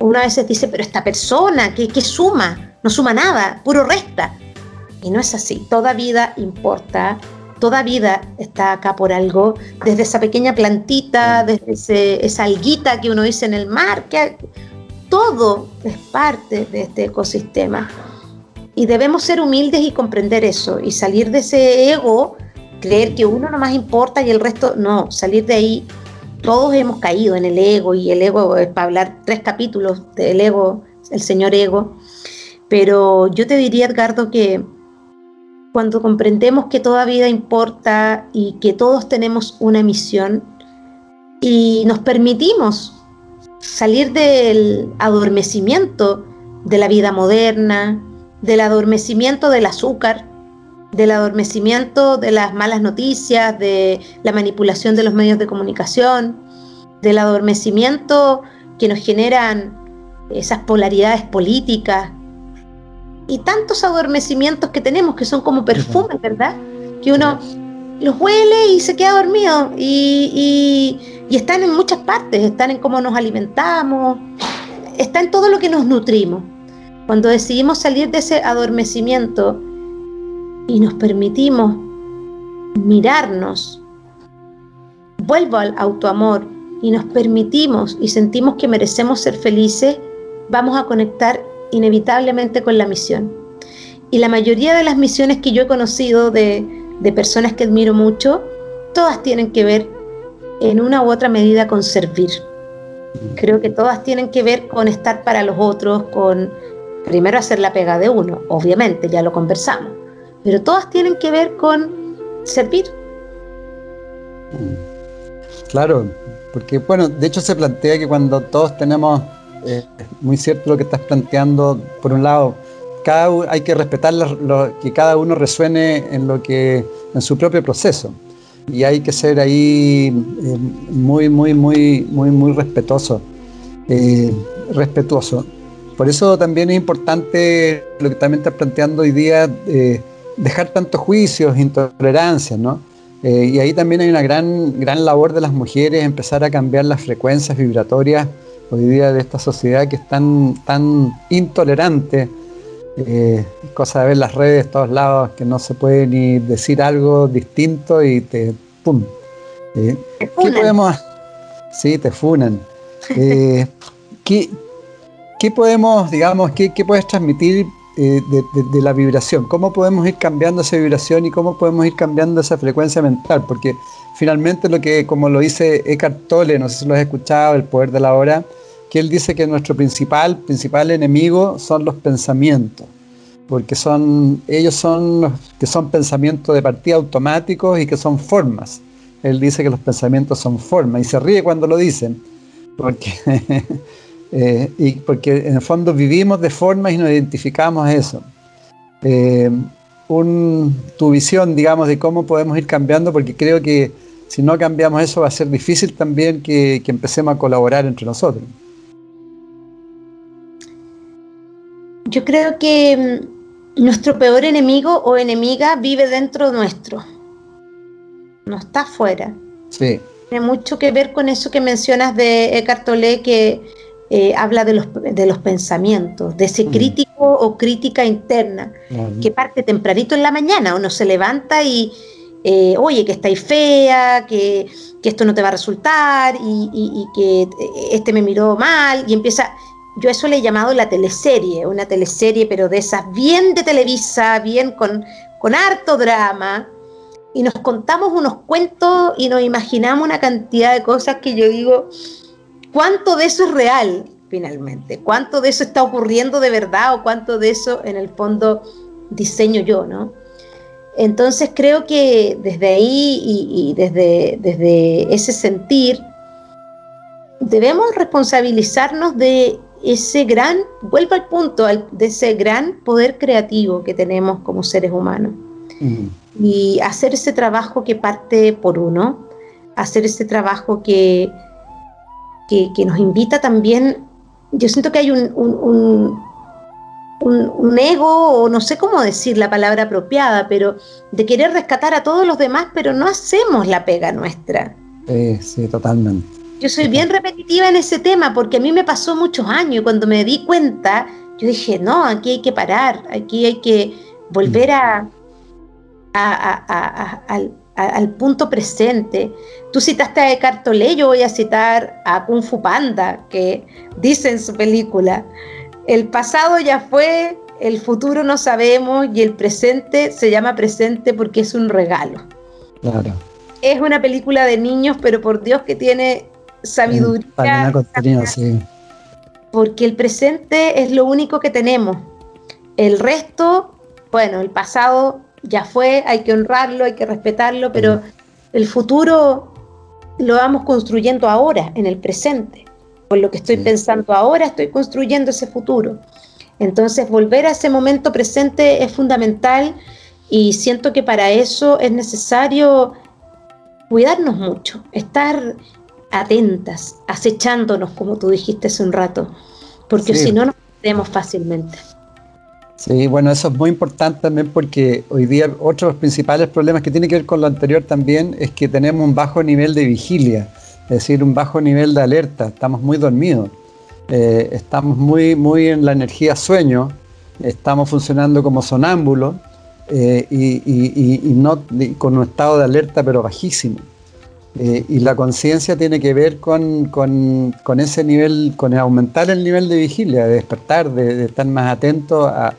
una vez se dice, pero esta persona, ¿qué, qué suma? No suma nada, puro resta. Y no es así. Toda vida importa, toda vida está acá por algo, desde esa pequeña plantita, desde esa alguita que uno dice en el mar, que todo es parte de este ecosistema. Y debemos ser humildes y comprender eso y salir de ese ego, creer que uno no más importa y el resto no, salir de ahí. Todos hemos caído en el ego y el ego es para hablar tres capítulos del ego, el señor ego. Pero yo te diría, Edgardo, que cuando comprendemos que toda vida importa y que todos tenemos una misión y nos permitimos salir del adormecimiento de la vida moderna, del adormecimiento del azúcar, del adormecimiento de las malas noticias, de la manipulación de los medios de comunicación, del adormecimiento que nos generan esas polaridades políticas, y tantos adormecimientos que tenemos que son como perfumes, ¿verdad? Que uno los huele y se queda dormido y, están en muchas partes, están en cómo nos alimentamos, está en todo lo que nos nutrimos. Cuando decidimos salir de ese adormecimiento y nos permitimos mirarnos, vuelvo al autoamor y nos permitimos y sentimos que merecemos ser felices, vamos a conectar inevitablemente con la misión. Y la mayoría de las misiones que yo he conocido de, personas que admiro mucho, todas tienen que ver en una u otra medida con servir. Creo que todas tienen que ver con estar para los otros, con primero hacer la pega de uno, obviamente, ya lo conversamos, pero todas tienen que ver con servir. Claro, porque bueno, de hecho se plantea que cuando todos tenemos es muy cierto lo que estás planteando. Por un lado, cada, hay que respetar lo, que cada uno resuene en, lo que, en su propio proceso. Y hay que ser ahí eh, muy, muy, muy, muy, muy respetuoso. Eh, respetuoso. Por eso también es importante lo que también estás planteando hoy día, eh, dejar tantos juicios, intolerancias, ¿no? Eh, y ahí también hay una gran, gran labor de las mujeres, empezar a cambiar las frecuencias vibratorias hoy día de esta sociedad que es tan, tan intolerante. Eh, cosa de ver las redes de todos lados, que no se puede ni decir algo distinto y te... ¡Pum! Eh, ¿Qué podemos...? Sí, te funan. Eh, [laughs] ¿qué, ¿qué, podemos, digamos, qué, qué puedes transmitir eh, de, la vibración, cómo podemos ir cambiando esa vibración y cómo podemos ir cambiando esa frecuencia mental, porque finalmente lo que, como lo dice Eckhart Tolle, no sé si lo has escuchado, El Poder de la Hora, que él dice que nuestro principal, principal enemigo son los pensamientos, porque son, ellos son los que son pensamientos de partida automáticos y que son formas. Él dice que los pensamientos son formas y se ríe cuando lo dicen, porque [laughs] Eh, y porque en el fondo vivimos de formas y nos identificamos a eso. Eh, tu visión, digamos, de cómo podemos ir cambiando, porque creo que si no cambiamos eso va a ser difícil también que, empecemos a colaborar entre nosotros. Yo creo que mm, nuestro peor enemigo o enemiga vive dentro nuestro, no está afuera. Sí. Tiene mucho que ver con eso que mencionas de Eckhart Tolle, que eh, habla de los, de los pensamientos, de ese mm. crítico o crítica interna, que parte tempranito en la mañana, uno se levanta y, eh, oye, que estáis fea, que, esto no te va a resultar y, que este me miró mal y empieza... Yo eso le he llamado la teleserie, una teleserie, pero de esas bien de Televisa, bien con, con harto drama, y nos contamos unos cuentos y nos imaginamos una cantidad de cosas que yo digo, ¿Cuánto de eso es real finalmente? ¿Cuánto de eso está ocurriendo de verdad o cuánto de eso en el fondo diseño yo, ¿no? Entonces creo que desde ahí y, desde, desde ese sentir debemos responsabilizarnos de ese gran, vuelvo al punto, de ese gran poder creativo que tenemos como seres humanos. Y hacer ese trabajo que parte por uno, hacer ese trabajo que, que, nos invita también, yo siento que hay un, un, ego, o no sé cómo decir la palabra apropiada, pero de querer rescatar a todos los demás, pero no hacemos la pega nuestra. Sí, sí, totalmente. Yo soy bien repetitiva en ese tema porque a mí me pasó muchos años y cuando me di cuenta, yo dije, no, aquí hay que parar, aquí hay que volver a, a, a, al punto presente. Tú citaste a Eckhart Tolle, yo voy a citar a Kung Fu Panda, que dice en su película, el pasado ya fue, el futuro no sabemos y el presente se llama presente porque es un regalo. Claro. Es una película de niños, pero por Dios que tiene sabiduría. Porque el presente es lo único que tenemos. El resto, bueno, el pasado ya fue, hay que honrarlo, hay que respetarlo, pero el futuro lo vamos construyendo ahora, en el presente. Por lo que estoy pensando ahora, estoy construyendo ese futuro. Entonces, volver a ese momento presente es fundamental y siento que para eso es necesario cuidarnos mucho, estar atentas, acechándonos, como tú dijiste hace un rato, porque si no nos perdemos fácilmente. Sí, bueno, eso es muy importante también porque hoy día otro de los principales problemas que tiene que ver con lo anterior también es que tenemos un bajo nivel de vigilia, es decir, un bajo nivel de alerta, estamos muy dormidos, eh, estamos muy, muy en la energía sueño, estamos funcionando como sonámbulos eh, y, no, con un estado de alerta pero bajísimo. Eh, y la conciencia tiene que ver con, ese nivel, con aumentar el nivel de vigilia, de despertar, de, de estar más atento a,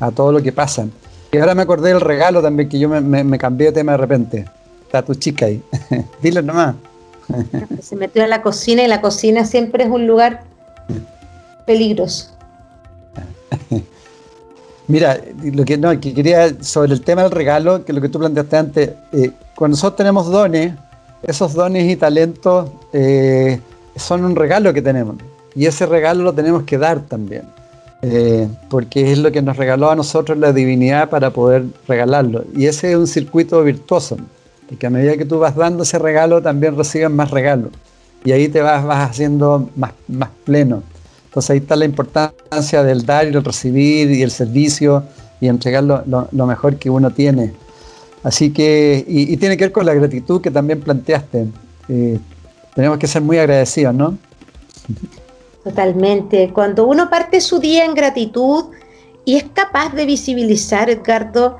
a todo lo que pasa. Y ahora me acordé del regalo también, que yo me, cambié de tema de repente. Está tu chica ahí. [laughs] Dile nomás. [laughs] Se metió a la cocina y la cocina siempre es un lugar peligroso. [laughs] Mira, lo que, no, que quería sobre el tema del regalo, que lo que tú planteaste antes, eh, cuando nosotros tenemos dones, esos dones y talentos eh, son un regalo que tenemos. Y ese regalo lo tenemos que dar también. Eh, porque es lo que nos regaló a nosotros la divinidad para poder regalarlo. Y ese es un circuito virtuoso, porque a medida que tú vas dando ese regalo, también recibes más regalos. Y ahí te vas, vas haciendo más, más pleno. Entonces ahí está la importancia del dar y el recibir y el servicio y entregar lo, mejor que uno tiene. Así que, y, tiene que ver con la gratitud que también planteaste. Eh, tenemos que ser muy agradecidos, ¿no? Totalmente. Cuando uno parte su día en gratitud y es capaz de visibilizar, Edgardo,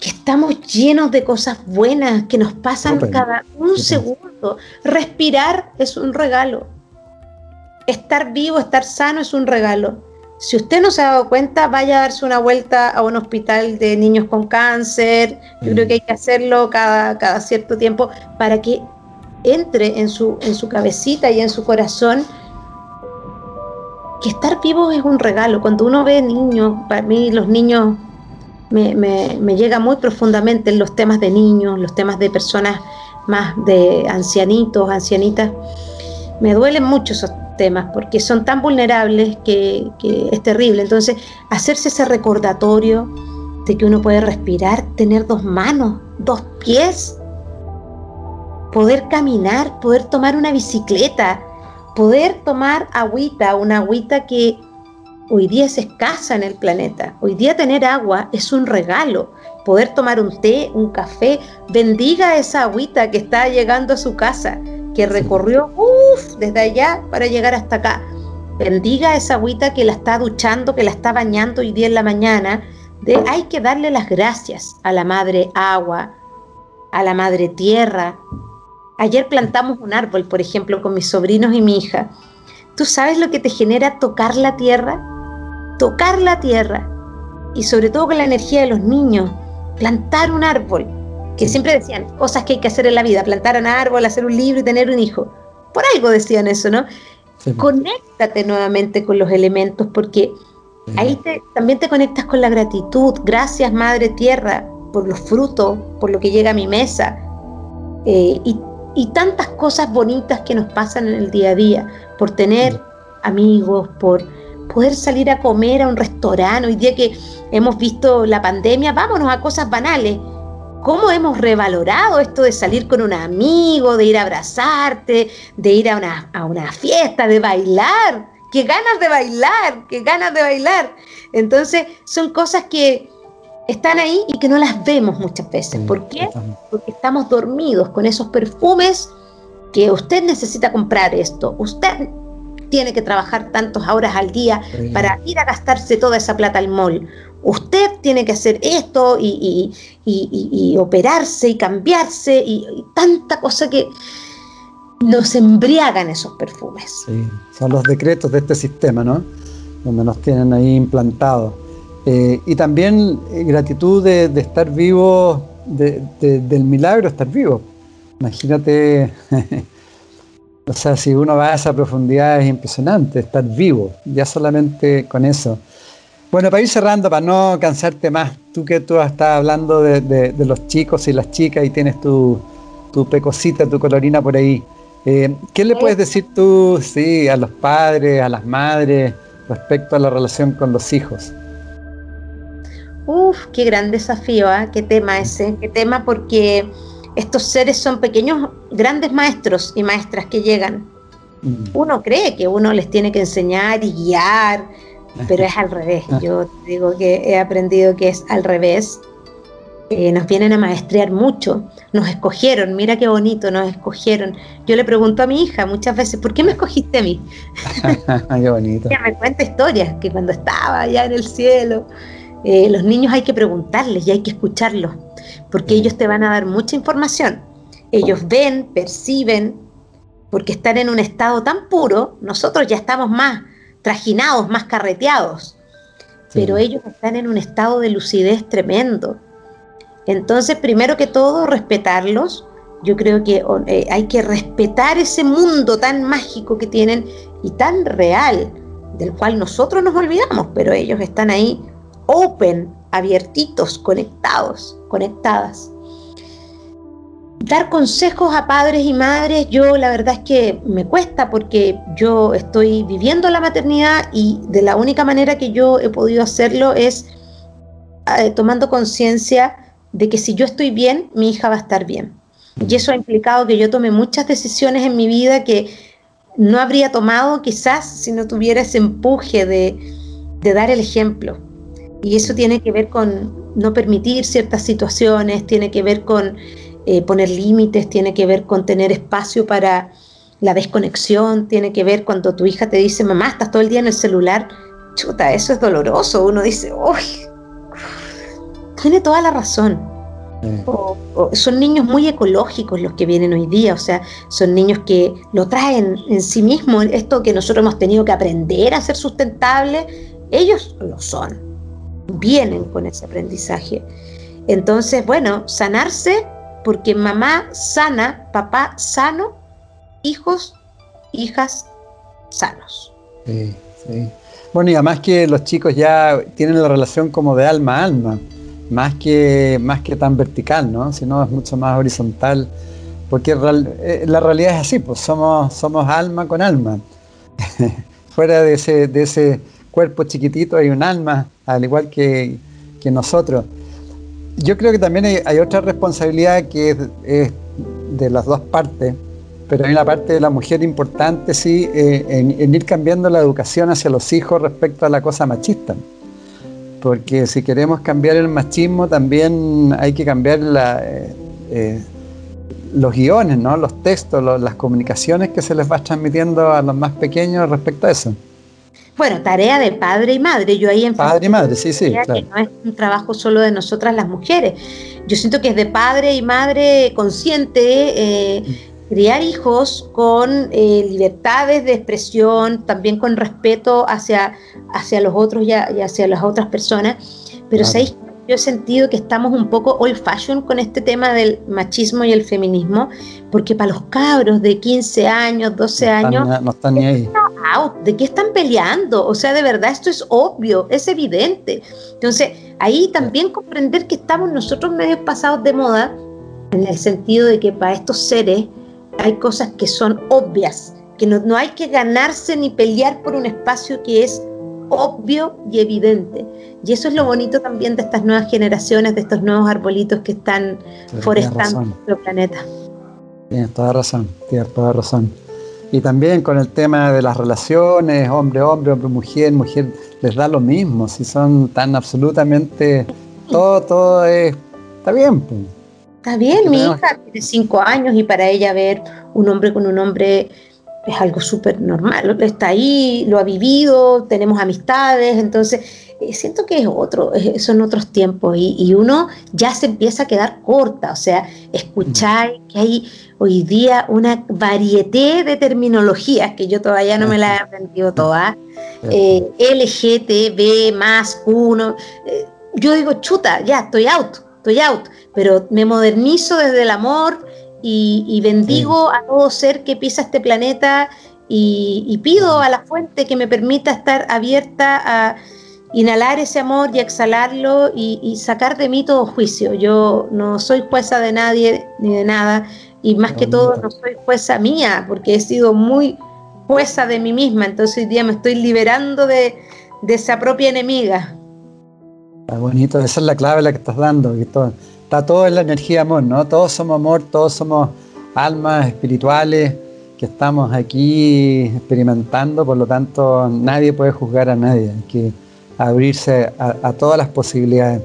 que estamos llenos de cosas buenas que nos pasan cada un segundo. Respirar es un regalo. Estar vivo, estar sano es un regalo. Si usted no se ha dado cuenta, vaya a darse una vuelta a un hospital de niños con cáncer. Yo creo mm. que hay que hacerlo cada, cada cierto tiempo para que entre en su, en su cabecita y en su corazón que estar vivo es un regalo. Cuando uno ve niños, para mí los niños me, me, me llega muy profundamente en los temas de niños, los temas de personas más de ancianitos, ancianitas. Me duelen mucho esos temas porque son tan vulnerables que, que, es terrible. Entonces, hacerse ese recordatorio de que uno puede respirar, tener dos manos, dos pies, poder caminar, poder tomar una bicicleta, poder tomar agüita, una agüita que hoy día es escasa en el planeta. Hoy día tener agua es un regalo. Poder tomar un té, un café, bendiga esa agüita que está llegando a su casa, que recorrió desde allá para llegar hasta acá. Bendiga esa agüita que la está duchando, que la está bañando hoy día en la mañana. De, hay que darle las gracias a la madre agua, a la madre tierra, Ayer plantamos un árbol, por ejemplo, con mis sobrinos y mi hija. ¿Tú sabes lo que te genera tocar la tierra? Tocar la tierra. Y sobre todo con la energía de los niños. Plantar un árbol. Que siempre decían cosas que hay que hacer en la vida. Plantar un árbol, hacer un libro y tener un hijo. Por algo decían eso, ¿no? Conéctate nuevamente con los elementos porque ahí también te conectas con la gratitud. Gracias, Madre Tierra, por los frutos, por lo que llega a mi mesa. Eh, y y tantas cosas bonitas que nos pasan en el día a día, por tener amigos, por poder salir a comer a un restaurante. Hoy día que hemos visto la pandemia, vámonos a cosas banales. ¿Cómo hemos revalorado esto de salir con un amigo, de ir a abrazarte, de ir a una, a una fiesta, de bailar? ¡Qué ganas de bailar! ¡Qué ganas de bailar! Entonces, son cosas que, están ahí y que no las vemos muchas veces. ¿Por qué? Porque estamos dormidos con esos perfumes que usted necesita comprar esto, usted tiene que trabajar tantas horas al día para ir a gastarse toda esa plata al mall. Usted tiene que hacer esto y, operarse y cambiarse y, tanta cosa que nos embriagan esos perfumes. Sí, son los decretos de este sistema, ¿no? Donde nos tienen ahí implantados. Eh, y también eh, gratitud de, estar vivo, del milagro estar vivo. Imagínate, [laughs] o sea, si uno va a esa profundidad es impresionante, estar vivo, ya solamente con eso. Bueno, para ir cerrando, para no cansarte más, tú que tú estás hablando de, los chicos y las chicas y tienes tu, tu pecosita, tu colorina por ahí, eh, ¿qué le puedes decir tú sí, a los padres, a las madres respecto a la relación con los hijos? Uf, qué gran desafío, ¿eh? qué tema ese, qué tema porque estos seres son pequeños, grandes maestros y maestras que llegan. Mm. Uno cree que uno les tiene que enseñar y guiar, pero es al revés. Yo digo que he aprendido que es al revés. Eh, nos vienen a maestrear mucho, nos escogieron, mira qué bonito, nos escogieron. Yo le pregunto a mi hija muchas veces, ¿por qué me escogiste a mí? [laughs] qué bonito. Ella me cuenta historias, que cuando estaba allá en el cielo, eh, los niños hay que preguntarles y hay que escucharlos, porque ellos te van a dar mucha información. Ellos ven, perciben, porque están en un estado tan puro, nosotros ya estamos más trajinados, más carreteados, pero ellos están en un estado de lucidez tremendo. Entonces, primero que todo, respetarlos. Yo creo que eh, hay que respetar ese mundo tan mágico que tienen y tan real, del cual nosotros nos olvidamos, pero ellos están ahí open, abiertitos, conectados, conectadas. Dar consejos a padres y madres, yo la verdad es que me cuesta porque yo estoy viviendo la maternidad y de la única manera que yo he podido hacerlo es eh, tomando conciencia de que si yo estoy bien, mi hija va a estar bien. Y eso ha implicado que yo tome muchas decisiones en mi vida que no habría tomado quizás si no tuviera ese empuje de, de dar el ejemplo Y eso tiene que ver con no permitir ciertas situaciones, tiene que ver con eh, poner límites, tiene que ver con tener espacio para la desconexión, tiene que ver cuando tu hija te dice, mamá, estás todo el día en el celular. Chuta, eso es doloroso. Uno dice, uy, tiene toda la razón. son niños muy ecológicos los que vienen hoy día, o sea, son niños que lo traen en sí mismos, esto que nosotros hemos tenido que aprender a ser sustentable, ellos lo son, vienen con ese aprendizaje. Entonces, bueno, sanarse, porque mamá sana, papá sano, hijos, hijas sanos. Sí, sí. Bueno, y además que los chicos ya tienen la relación como de alma a alma, más que, más que tan vertical, ¿no? Sino es mucho más horizontal, porque eh, la realidad es así, pues somos, somos alma con alma. [laughs] Fuera de ese, de ese cuerpo chiquitito hay un alma, al igual que, nosotros. Yo creo que también hay, otra responsabilidad que es, de las dos partes, pero hay una parte de la mujer importante, sí, eh, en, ir cambiando la educación hacia los hijos respecto a la cosa machista. Porque si queremos cambiar el machismo, también hay que cambiar eh, eh, los guiones, ¿no? los textos, las comunicaciones que se les va transmitiendo a los más pequeños respecto a eso. Bueno, tarea de padre y madre. Yo ahí en Padre y madre, sí, sí. Que no es un trabajo solo de nosotras las mujeres. Yo siento que es de padre y madre consciente eh, criar hijos con eh, libertades de expresión, también con respeto hacia, hacia los otros y, hacia las otras personas. Pero ¿sabéis yo he sentido que estamos un poco old fashion con este tema del machismo y el feminismo, porque para los cabros de 15 años, 12 años, no están ni ahí. ¿De qué están peleando? O sea, de verdad, esto es obvio, es evidente. Entonces, ahí también comprender que estamos nosotros medio pasados de moda, en el sentido de que para estos seres hay cosas que son obvias, que no, no hay que ganarse ni pelear por un espacio que es obvio y evidente. Y eso es lo bonito también de estas nuevas generaciones, de estos nuevos arbolitos que están forestando nuestro planeta. Tienes toda razón, tienes toda razón. Y también con el tema de las relaciones, hombre-hombre, hombre-mujer, mujer, les da lo mismo, si son tan absolutamente, todo, todo es, está bien. Pues. Está bien, mi hija tiene cinco años y para ella ver un hombre con un hombre es algo súper normal, está ahí, lo ha vivido, tenemos amistades, entonces siento que es otro, son otros tiempos y, uno ya se empieza a quedar corta, o sea, escuchar que hay hoy día una variedad de terminologías que yo todavía no me la he aprendido todas, eh, LGTB más uno, eh, yo digo, chuta, ya estoy out, estoy out, pero me modernizo desde el amor y, bendigo a todo ser que pisa este planeta y, pido a la fuente que me permita estar abierta a inhalar ese amor y exhalarlo y, sacar de mí todo juicio. Yo no soy jueza de nadie ni de nada y más que todo no soy jueza mía porque he sido muy jueza de mí misma, entonces hoy día me estoy liberando de, esa propia enemiga. Está bonito, esa es la clave la que estás dando, que todo, está todo en la energía amor, ¿no? Todos somos amor, todos somos almas espirituales que estamos aquí experimentando, por lo tanto nadie puede juzgar a nadie, hay que abrirse a, todas las posibilidades.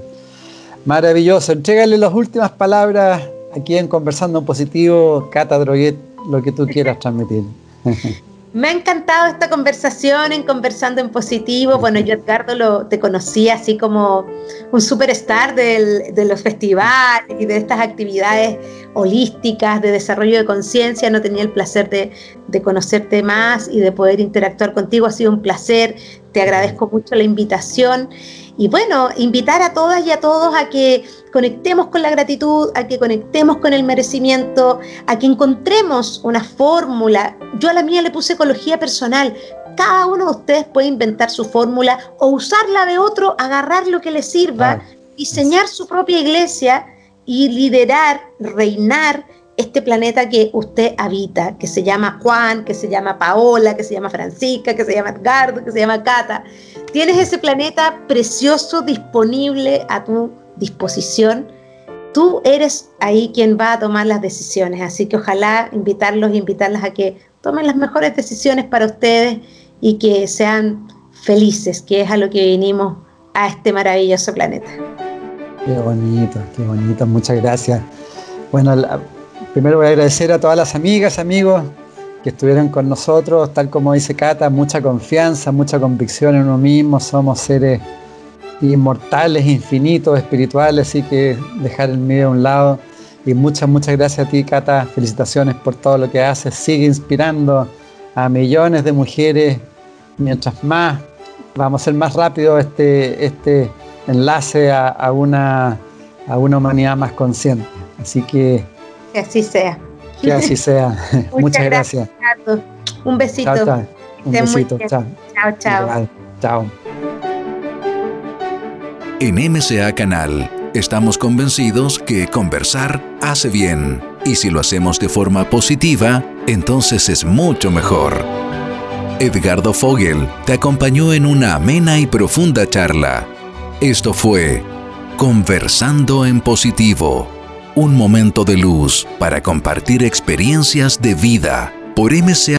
Maravilloso, entrégale las últimas palabras aquí en Conversando en Positivo, Cata Droguet, lo que tú quieras transmitir. [laughs] Me ha encantado esta conversación en Conversando en Positivo. Bueno, yo Edgardo te conocí así como un superstar de los festivales y de estas actividades holísticas de desarrollo de conciencia. No tenía el placer de, de conocerte más y de poder interactuar contigo. Ha sido un placer. Te agradezco mucho la invitación. Y bueno, invitar a todas y a todos a que conectemos con la gratitud, a que conectemos con el merecimiento, a que encontremos una fórmula. Yo a la mía le puse ecología personal. Cada uno de ustedes puede inventar su fórmula o usarla de otro, agarrar lo que le sirva, diseñar su propia iglesia y liderar, reinar este planeta que usted habita, que se llama Juan, que se llama Paola, que se llama Francisca, que se llama Edgardo, que se llama Cata. Tienes ese planeta precioso disponible a tu disposición. Tú eres ahí quien va a tomar las decisiones, así que ojalá invitarlos e invitarlas a que tomen las mejores decisiones para ustedes y que sean felices, que es a lo que vinimos a este maravilloso planeta. Qué bonito, qué bonito, muchas gracias. Bueno, primero voy a agradecer a todas las amigas, amigos que estuvieron con nosotros, tal como dice Cata, mucha confianza, mucha convicción en uno mismo, somos seres inmortales, infinitos, espirituales, así que dejar el miedo a un lado. Y muchas, muchas gracias a ti, Cata, felicitaciones por todo lo que haces, sigue inspirando a millones de mujeres, mientras más vamos a hacer más rápido este, este enlace a, una, a una humanidad más consciente. Así que... Que así sea. Que así sea. [laughs] Muchas, gracias. Un besito. Un besito. Chao. Chao, chao. Chao. En MCA Canal estamos convencidos que conversar hace bien. Y si lo hacemos de forma positiva, entonces es mucho mejor. Edgardo Fogel te acompañó en una amena y profunda charla. Esto fue Conversando en Positivo, un momento de luz para compartir experiencias de vida por MCA